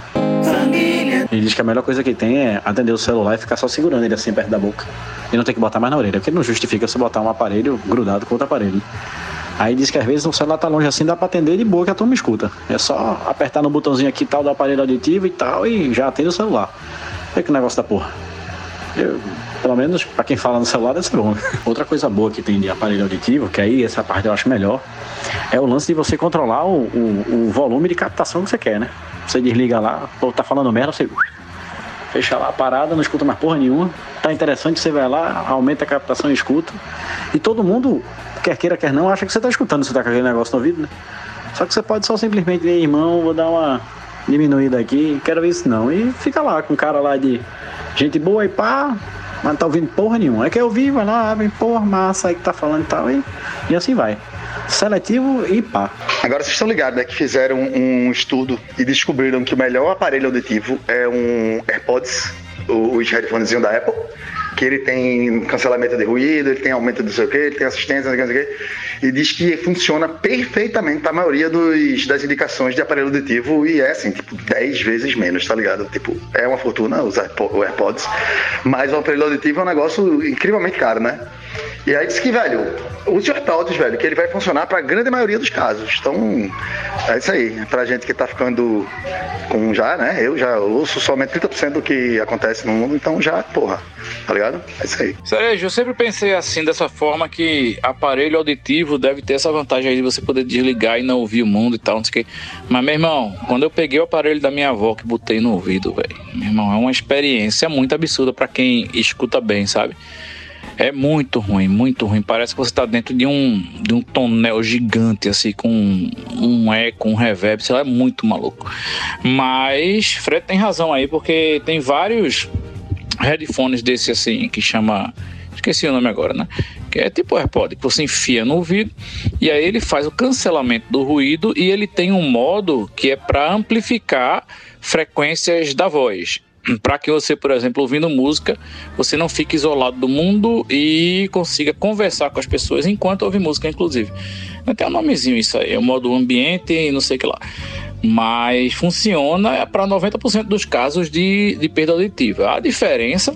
Ele diz que a melhor coisa que tem é atender o celular e ficar só segurando ele assim perto da boca. E não tem que botar mais na orelha, porque não justifica você botar um aparelho grudado com outro aparelho. Aí diz que às vezes o celular tá longe assim, dá pra atender de boa que a turma escuta. É só apertar no botãozinho aqui tal do aparelho auditivo e tal e já atende o celular. Olha que negócio da porra. Eu, Pelo menos para quem fala no celular deve ser bom. Outra coisa boa que tem de aparelho auditivo, que aí essa parte eu acho melhor, é o lance de você controlar o, o, o volume de captação que você quer, né? Você desliga lá, ou tá falando merda, você fecha lá a parada, não escuta mais porra nenhuma. Tá interessante, você vai lá, aumenta a captação e escuta. E todo mundo, quer queira, quer não, acha que você tá escutando, você tá com aquele negócio no ouvido, né? Só que você pode só simplesmente, "Ei, irmão, vou dar uma diminuída aqui, quero ver isso não. E fica lá com o cara lá de gente boa e pá, mas não tá ouvindo porra nenhuma. É que eu vi, vai lá, abre porra, massa aí que tá falando e tal, e, e assim vai. Seletivo e pá. Agora vocês estão ligados, né? Que fizeram um estudo e descobriram que o melhor aparelho auditivo é um AirPods, os headphonezinhos da Apple. Que ele tem cancelamento de ruído, ele tem aumento do sei o que, ele tem assistência, não sei o que, não. E diz que funciona perfeitamente para a maioria dos, das indicações de aparelho auditivo e é assim, tipo, 10 vezes menos, tá ligado? Tipo, é uma fortuna AirPo- o AirPods, mas o aparelho auditivo é um negócio incrivelmente caro, né? E aí diz que, velho, use o AirPods, velho, que ele vai funcionar pra grande maioria dos casos. Então, é isso aí. Pra gente que tá ficando com já, né? Eu já ouço somente 30% do que acontece no mundo, então já, porra, tá ligado? É isso aí. Sério, eu sempre pensei assim, dessa forma, que aparelho auditivo deve ter essa vantagem aí de você poder desligar e não ouvir o mundo e tal, não sei o. Mas, meu irmão, quando eu peguei o aparelho da minha avó que botei no ouvido, velho, meu irmão, é uma experiência muito absurda pra quem escuta bem, sabe? É muito ruim, muito ruim. Parece que você tá dentro de um, de um tonel gigante, assim, com um eco, um reverb, sei lá, é muito maluco. Mas Fred tem razão aí, porque tem vários headphones desse assim, que chama. Esqueci o nome agora, né? Que é tipo AirPod, que você enfia no ouvido e aí ele faz o cancelamento do ruído e ele tem um modo que é para amplificar frequências da voz. Para que você, por exemplo, ouvindo música, você não fique isolado do mundo e consiga conversar com as pessoas enquanto ouve música, inclusive. Tem um nomezinho isso aí, é o modo ambiente e não sei o que lá. Mas funciona para 90% dos casos de, de perda auditiva. A diferença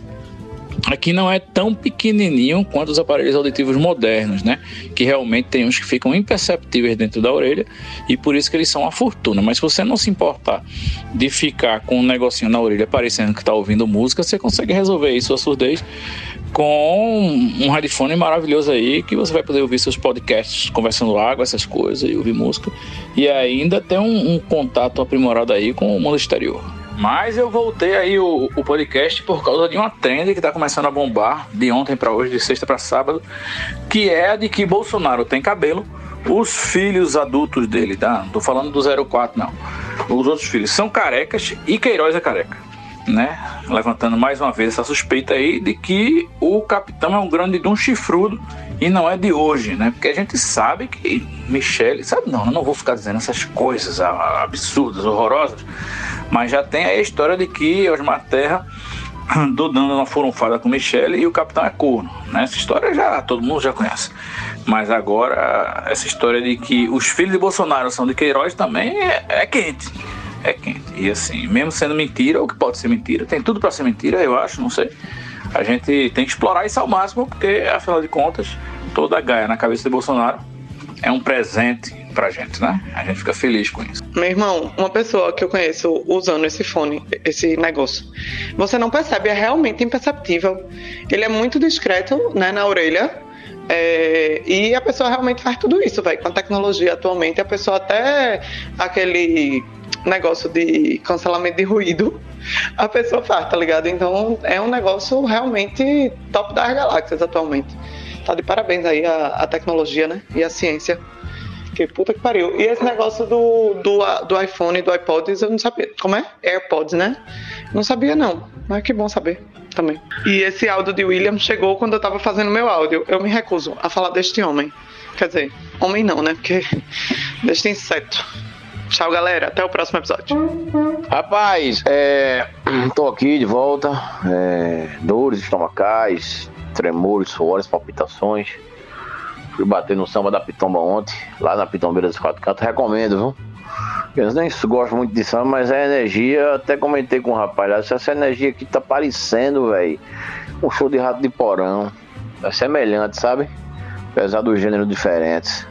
aqui não é tão pequenininho quanto os aparelhos auditivos modernos, né? Que realmente tem uns que ficam imperceptíveis dentro da orelha e por isso que eles são uma fortuna. Mas se você não se importar de ficar com um negocinho na orelha parecendo que está ouvindo música, você consegue resolver isso, a surdez, com um headphone maravilhoso aí que você vai poder ouvir seus podcasts conversando água, essas coisas e ouvir música e ainda ter um, um contato aprimorado aí com o mundo exterior. Mas eu voltei aí o, o podcast por causa de uma trend que tá começando a bombar de ontem para hoje, de sexta para sábado, que é a de que Bolsonaro tem cabelo, os filhos adultos dele, tá? Não tô falando do 04 não. Os outros filhos são carecas e Queiroz é careca, né? Levantando mais uma vez essa suspeita aí de que o capitão é um grande de um chifrudo e não é de hoje, né? Porque a gente sabe que Michele, sabe não, eu não vou ficar dizendo essas coisas absurdas, horrorosas, mas já tem a história de que Osmar Terra [clears throat] do dando uma furunfada com Michele e o capitão é corno, né? Essa história já todo mundo já conhece. Mas agora essa história de que os filhos de Bolsonaro são de Queiroz também é, é quente. É quente. E assim, mesmo sendo mentira, ou que pode ser mentira, tem tudo para ser mentira, eu acho, não sei. A gente tem que explorar isso ao máximo, porque afinal de contas, toda a gaia na cabeça de Bolsonaro é um presente pra gente, né? A gente fica feliz com isso. Meu irmão, uma pessoa que eu conheço usando esse fone, esse negócio, você não percebe, é realmente imperceptível. Ele é muito discreto, né, na orelha. é, e a pessoa realmente faz tudo isso, velho. Com a tecnologia atualmente, a pessoa até aquele negócio de cancelamento de ruído, a pessoa faz, tá ligado? Então é um negócio realmente top das galáxias atualmente. Tá de parabéns aí a, a tecnologia, né? E a ciência. Que puta que pariu. E esse negócio do, do, do iPhone e do iPods, eu não sabia. Como é? AirPods, né? Não sabia, não. Mas que bom saber também. E esse áudio de William chegou quando eu tava fazendo meu áudio. Eu me recuso a falar deste homem. Quer dizer, homem não, né? Porque [laughs] deste inseto. Tchau, galera. Até o próximo episódio. Rapaz, é, [clears throat] tô aqui de volta. É, dores estomacais, tremores, suores, palpitações. Fui bater no samba da Pitomba ontem, lá na Pitombeira dos Quatro Cantos. Recomendo, viu? Eu nem gosto muito de samba, mas é energia. Até comentei com o rapaz, essa energia aqui tá parecendo, velho, um show de rato de porão. É semelhante, sabe? Apesar dos gêneros diferentes.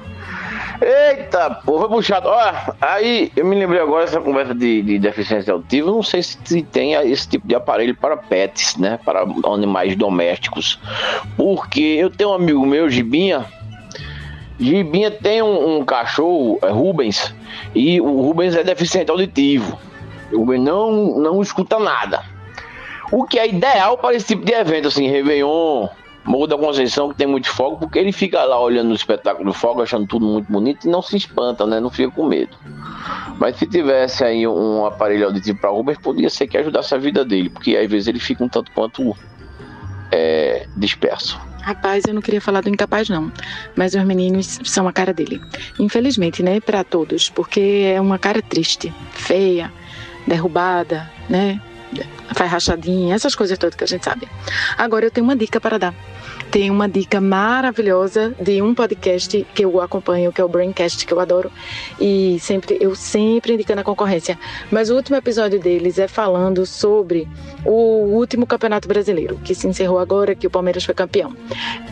Eita, foi puxado. Olha, aí eu me lembrei agora dessa conversa de, de deficiência auditiva. Não sei se, se tem esse tipo de aparelho para pets, né? Para animais domésticos. Porque eu tenho um amigo meu, Gibinha. Gibinha tem um, um cachorro, é Rubens, e o Rubens é deficiente auditivo. O Rubens não, não escuta nada. O que é ideal para esse tipo de evento, assim, Réveillon, Morro da Conceição, que tem muito fogo, porque ele fica lá olhando o espetáculo do fogo, achando tudo muito bonito e não se espanta, né? Não fica com medo. Mas se tivesse aí um aparelho auditivo para Rubens, podia ser que ajudasse a vida dele, porque às vezes ele fica um tanto quanto é, disperso. Rapaz, eu não queria falar do incapaz, não. Mas os meninos são a cara dele. Infelizmente, né? Para todos. Porque é uma cara triste, feia, derrubada, né? Faz rachadinha, essas coisas todas que a gente sabe. Agora eu tenho uma dica para dar tem uma dica maravilhosa de um podcast que eu acompanho, que é o Braincast, que eu adoro, e sempre eu sempre indicando a concorrência. Mas o último episódio deles é falando sobre o último Campeonato Brasileiro, que se encerrou agora, que o Palmeiras foi campeão.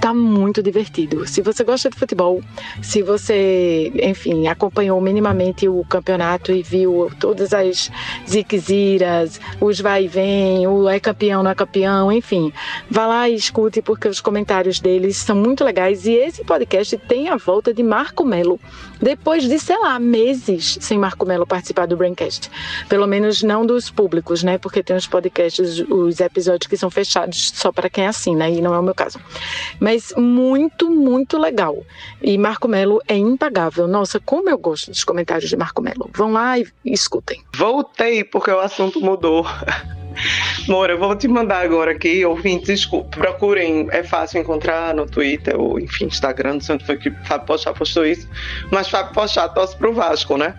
Tá muito divertido. Se você gosta de futebol, se você, enfim, acompanhou minimamente o campeonato e viu todas as ziqueziras, os vai e vem, o é campeão, não é campeão, enfim, vá lá e escute porque os comentários comentários deles são muito legais e esse podcast tem a volta de Marco Melo, depois de, sei lá, meses sem Marco Melo participar do Braincast. Pelo menos não dos públicos, né? Porque tem os podcasts, os episódios que são fechados só para quem assina, e não é o meu caso. Mas muito, muito legal. E Marco Melo é impagável. Nossa, como eu gosto dos comentários de Marco Melo. Vão lá e escutem. Voltei porque o assunto mudou. [laughs] Moura, eu vou te mandar agora aqui, ouvintes, procurem, é fácil encontrar no Twitter ou, enfim, Instagram, não sei onde foi que Fábio Pochá postou isso, mas Fábio Pochá torce pro Vasco, né?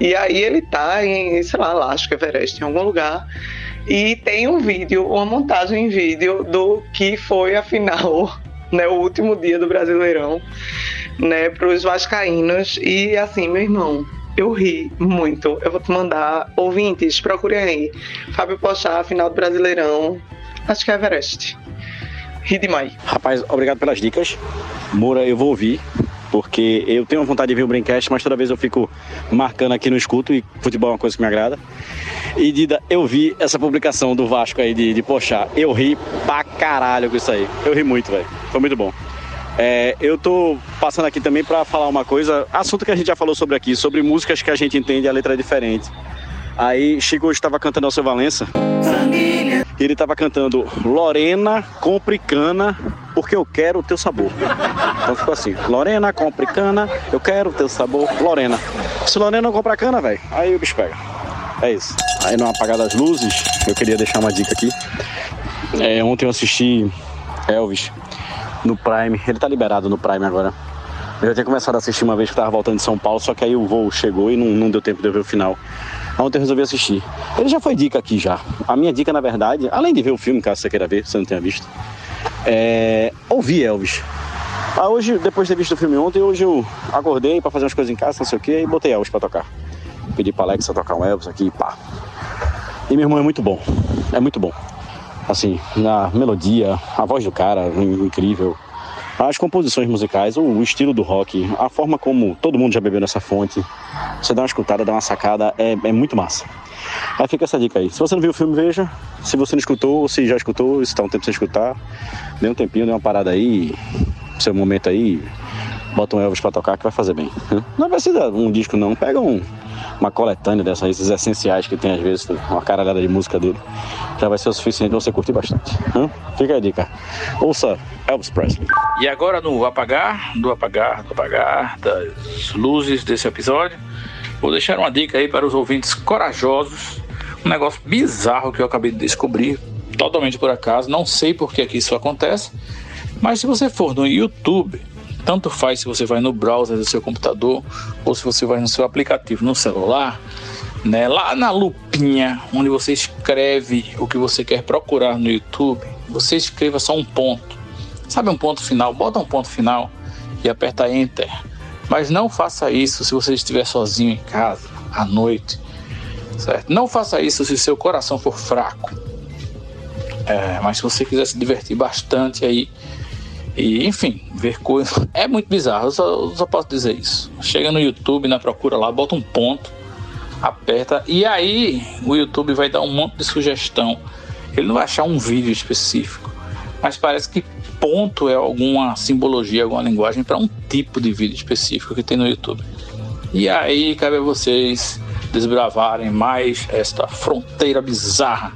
E aí ele tá em, sei lá, que Everest, em algum lugar, e tem um vídeo, uma montagem em vídeo do que foi a final, [laughs] né, o último dia do Brasileirão, né, pros vascaínos, e assim, meu irmão, eu ri muito. Eu vou te mandar. Ouvintes, procurem aí. Fábio Pochá, final do Brasileirão. Acho que é Everest. Ri demais. Rapaz, obrigado pelas dicas. Moura, eu vou ouvir. Porque eu tenho vontade de ver o Braincast, mas toda vez eu fico marcando aqui no escuto e futebol é uma coisa que me agrada. E Dida, eu vi essa publicação do Vasco aí de, de Pochá. Eu ri pra caralho com isso aí. Eu ri muito, velho. Foi muito bom. É, eu tô passando aqui também para falar uma coisa, assunto que a gente já falou sobre aqui, sobre músicas que a gente entende a letra é diferente. Aí Chico estava cantando ao seu Valença. Família. E ele estava cantando Lorena, compre cana, porque eu quero o teu sabor. Então ficou assim: Lorena, compre cana, eu quero o teu sabor. Lorena. Se Lorena não comprar cana, velho, aí o bicho pega. É isso. Aí no apagar das luzes, eu queria deixar uma dica aqui. É, ontem eu assisti Elvis no Prime. Ele tá liberado no Prime agora. Eu já tinha começado a assistir uma vez que tava voltando de São Paulo, só que aí o voo chegou e não, não deu tempo de eu ver o final. Ontem eu resolvi assistir. Ele já foi dica aqui já. A minha dica, na verdade, além de ver o filme, caso você queira ver, se você não tenha visto, é ouvir Elvis. Ah, hoje, depois de ter visto o filme ontem, hoje eu acordei para fazer umas coisas em casa, não sei o que, e botei Elvis pra tocar. Pedi pra Alexa tocar um Elvis aqui e pá. E meu irmão é muito bom. É muito bom assim, na melodia, a voz do cara, incrível. As composições musicais, o estilo do rock, a forma como todo mundo já bebeu nessa fonte. Você dá uma escutada, dá uma sacada, é, é muito massa. Aí fica essa dica aí. Se você não viu o filme, veja. Se você não escutou, ou se já escutou, se está um tempo sem escutar, dê um tempinho, dê uma parada aí, seu momento aí, bota um Elvis pra tocar que vai fazer bem. [laughs] Não precisa um disco não, pega um, uma coletânea dessas, esses essenciais que tem às vezes, uma caralhada de música dele. Já vai ser o suficiente pra você curtir bastante. Hã? Fica a dica. Ouça Elvis Presley. E agora no apagar, do apagar, do apagar das luzes desse episódio, vou deixar uma dica aí para os ouvintes corajosos. Um negócio bizarro que eu acabei de descobrir, totalmente por acaso, não sei por que isso acontece, mas se você for no YouTube, tanto faz se você vai no browser do seu computador ou se você vai no seu aplicativo no celular, né? Lá na lupinha, onde você escreve o que você quer procurar no YouTube, você escreva só um ponto. Sabe um ponto final? Bota um ponto final e aperta Enter. Mas não faça isso se você estiver sozinho em casa, à noite. Certo? Não faça isso se seu coração for fraco. É, mas se você quiser se divertir bastante aí, E, enfim, ver coisas. É muito bizarro, eu só, eu só posso dizer isso. Chega no YouTube, na procura lá, bota um ponto, aperta, e aí o YouTube vai dar um monte de sugestão. Ele não vai achar um vídeo específico, mas parece que ponto é alguma simbologia, alguma linguagem para um tipo de vídeo específico que tem no YouTube. E aí cabe a vocês desbravarem mais esta fronteira bizarra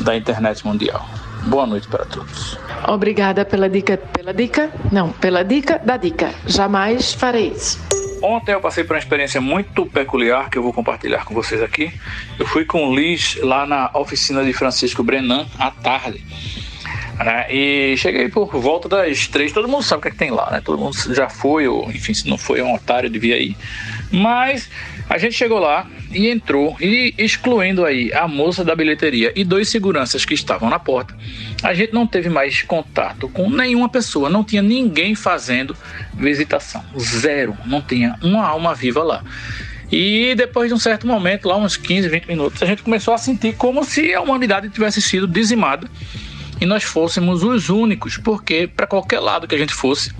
da internet mundial. Boa noite para todos. Obrigada pela dica. Pela dica? Não, pela dica da dica. Jamais farei isso. Ontem eu passei por uma experiência muito peculiar que eu vou compartilhar com vocês aqui. Eu fui com o Liz lá na oficina de Francisco Brenan à tarde. Né? E cheguei por volta das três. Todo mundo sabe o que, é que tem lá, né? Todo mundo já foi, ou enfim, se não foi, é um otário, devia ir. Mas a gente chegou lá e entrou, e excluindo aí a moça da bilheteria e dois seguranças que estavam na porta, a gente não teve mais contato com nenhuma pessoa, não tinha ninguém fazendo visitação. Zero, não tinha uma alma viva lá. E depois de um certo momento, lá uns 15, 20 minutos, a gente começou a sentir como se a humanidade tivesse sido dizimada e nós fôssemos os únicos, porque para qualquer lado que a gente fosse,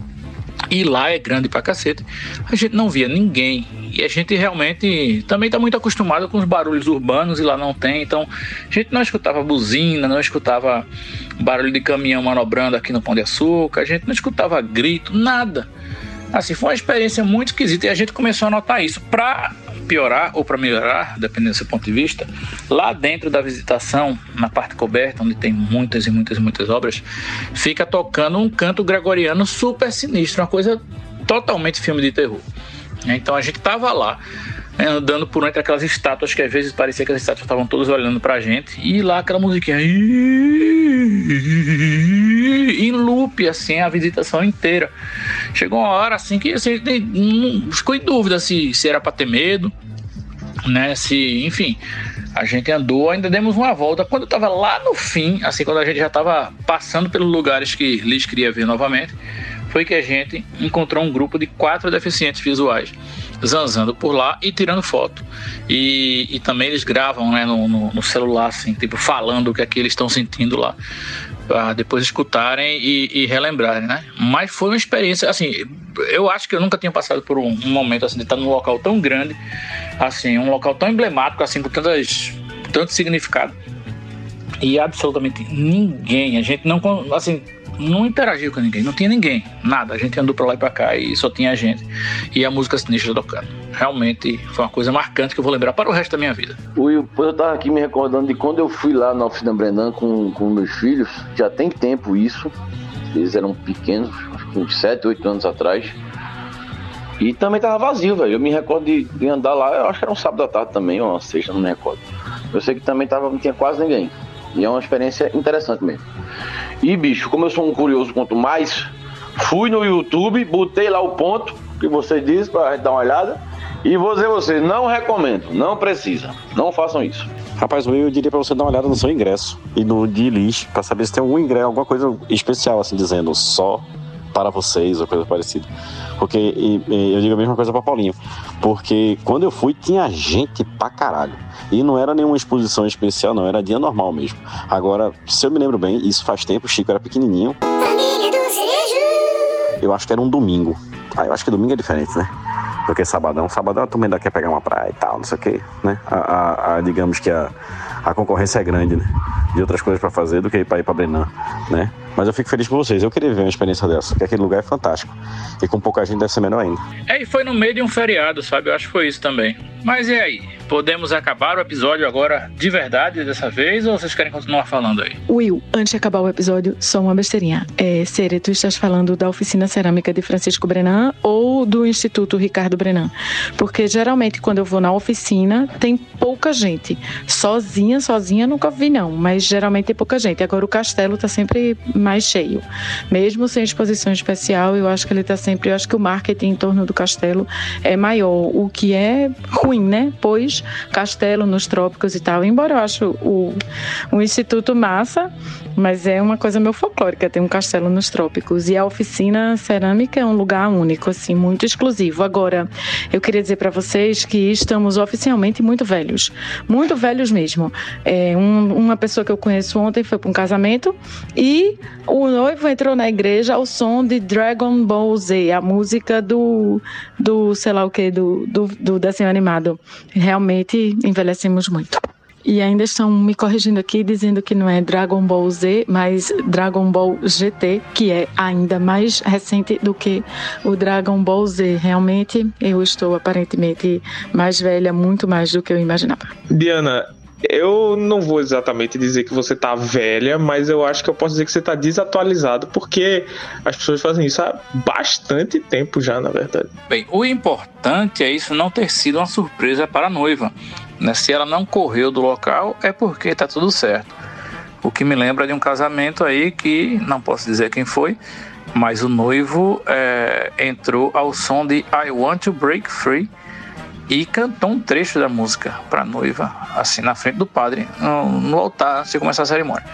e lá é grande pra cacete, a gente não via ninguém. E a gente realmente também está muito acostumado com os barulhos urbanos e lá não tem. Então a gente não escutava buzina, não escutava barulho de caminhão manobrando aqui no Pão de Açúcar, a gente não escutava grito, nada. Assim, foi uma experiência muito esquisita e a gente começou a notar isso. Para piorar ou para melhorar, dependendo do seu ponto de vista, lá dentro da visitação, na parte coberta, onde tem muitas e muitas e muitas obras, fica tocando um canto gregoriano super sinistro, uma coisa totalmente filme de terror. Então a gente tava lá né, andando por entre aquelas estátuas que às vezes parecia que as estátuas estavam todas olhando pra gente. E lá aquela musiquinha. Em loop assim a visitação inteira. Chegou uma hora assim que assim, ficou em dúvida se, se era para ter medo né se enfim a gente andou ainda demos uma volta. Quando eu tava lá no fim assim quando a gente já tava passando pelos lugares que Liz queria ver novamente foi que a gente encontrou um grupo de quatro deficientes visuais zanzando por lá e tirando foto. E, e também eles gravam né, no, no, no, celular, assim, tipo, falando o que é que eles estão sentindo lá. Pra depois escutarem e, e, relembrarem, né? Mas foi uma experiência, assim, eu acho que eu nunca tinha passado por um, um momento assim de estar num local tão grande, assim, um local tão emblemático, assim, com tantas, tanto significado. E absolutamente ninguém, a gente não, assim, não interagiu com ninguém, não tinha ninguém, nada. A gente andou pra lá e pra cá e só tinha a gente. E a música sinistra tocando. Realmente foi uma coisa marcante que eu vou lembrar para o resto da minha vida. Will, eu tava aqui me recordando de quando eu fui lá na oficina Brenan com, com meus filhos, já tem tempo isso. Eles eram pequenos, acho que uns 7, 8 anos atrás. E também tava vazio, velho. Eu me recordo de, de, andar lá, eu acho que era um sábado à tarde também, ou uma sexta, não me recordo. Eu sei que também tava, não tinha quase ninguém. E é uma experiência interessante mesmo. E, bicho, como eu sou um curioso quanto mais, fui no YouTube, botei lá o ponto que você disse pra gente dar uma olhada. E vou dizer você, não recomendo, não precisa, não façam isso. Rapaz, eu diria pra você dar uma olhada no seu ingresso e no de lixo, pra saber se tem algum ingresso, alguma coisa especial, assim, dizendo só para vocês ou coisa parecida. Porque e, e, eu digo a mesma coisa para Paulinho. Porque quando eu fui, tinha gente pra caralho. E não era nenhuma exposição especial, não, era dia normal mesmo. Agora, se eu me lembro bem, isso faz tempo, o Chico era pequenininho. Eu acho que era um domingo. Ah, eu acho que domingo é diferente, né? Do que sabadão. Sabadão a turma ainda quer pegar uma praia e tal, não sei o quê, né? A, a, a digamos que a, a concorrência é grande, né? De outras coisas para fazer do que ir para ir para Brenan, né? Mas eu fico feliz por vocês. Eu queria ver uma experiência dessa, porque aquele lugar é fantástico. E com pouca gente deve ser melhor ainda. É, e foi no meio de um feriado, sabe? Eu acho que foi isso também. Mas e aí? Podemos acabar o episódio agora de verdade dessa vez ou vocês querem continuar falando aí? Will, antes de acabar o episódio, só uma besteirinha. É, Sere, tu estás falando da oficina cerâmica de Francisco Brenan ou do Instituto Ricardo Brenan? Porque geralmente quando eu vou na oficina tem pouca gente. Sozinha, sozinha nunca vi não, mas geralmente tem pouca gente. Agora o castelo tá sempre mais cheio. Mesmo sem exposição especial, eu acho que ele tá sempre, eu acho que o marketing em torno do castelo é maior, o que é ruim, né? Pois castelo nos trópicos e tal. Embora eu acho o, o instituto massa, mas é uma coisa meio folclórica, tem um castelo nos trópicos. E a oficina cerâmica é um lugar único, assim, muito exclusivo. Agora, eu queria dizer para vocês que estamos oficialmente muito velhos, muito velhos mesmo. É, um, uma pessoa que eu conheço ontem foi para um casamento e o noivo entrou na igreja ao som de Dragon Ball Z, a música do, do sei lá o que, do, do, do desenho animado. Realmente envelhecemos muito. E ainda estão me corrigindo aqui, dizendo que não é Dragon Ball Z, mas Dragon Ball GT, que é ainda mais recente do que o Dragon Ball Z. Realmente, eu estou aparentemente mais velha, muito mais do que eu imaginava. Diana, eu não vou exatamente dizer que você tá velha, mas eu acho que eu posso dizer que você tá desatualizado, porque as pessoas fazem isso há bastante tempo já, na verdade. Bem, o importante é isso não ter sido uma surpresa para a noiva. Né? Se ela não correu do local, é porque tá tudo certo. O que me lembra de um casamento aí que não posso dizer quem foi, mas o noivo é, entrou ao som de I Want to Break Free e cantou um trecho da música para a noiva, assim na frente do padre, no, altar, antes de começar a cerimônia.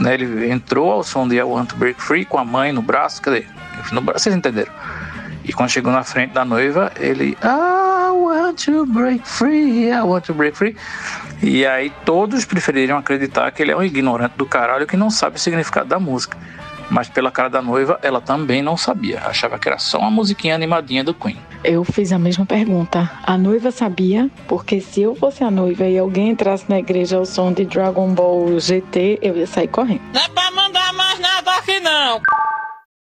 Né? Ele entrou ao som de I Want to Break Free com a mãe no braço, cadê? No braço, vocês entenderam? E quando chegou na frente da noiva, ele I want to break free, I want to break free. E aí todos preferiram acreditar que ele é um ignorante do caralho que não sabe o significado da música. Mas pela cara da noiva, ela também não sabia. Achava que era só uma musiquinha animadinha do Queen. Eu fiz a mesma pergunta. A noiva sabia? Porque se eu fosse a noiva e alguém entrasse na igreja ao som de Dragon Ball GT, eu ia sair correndo. Não é pra mandar mais nada aqui não.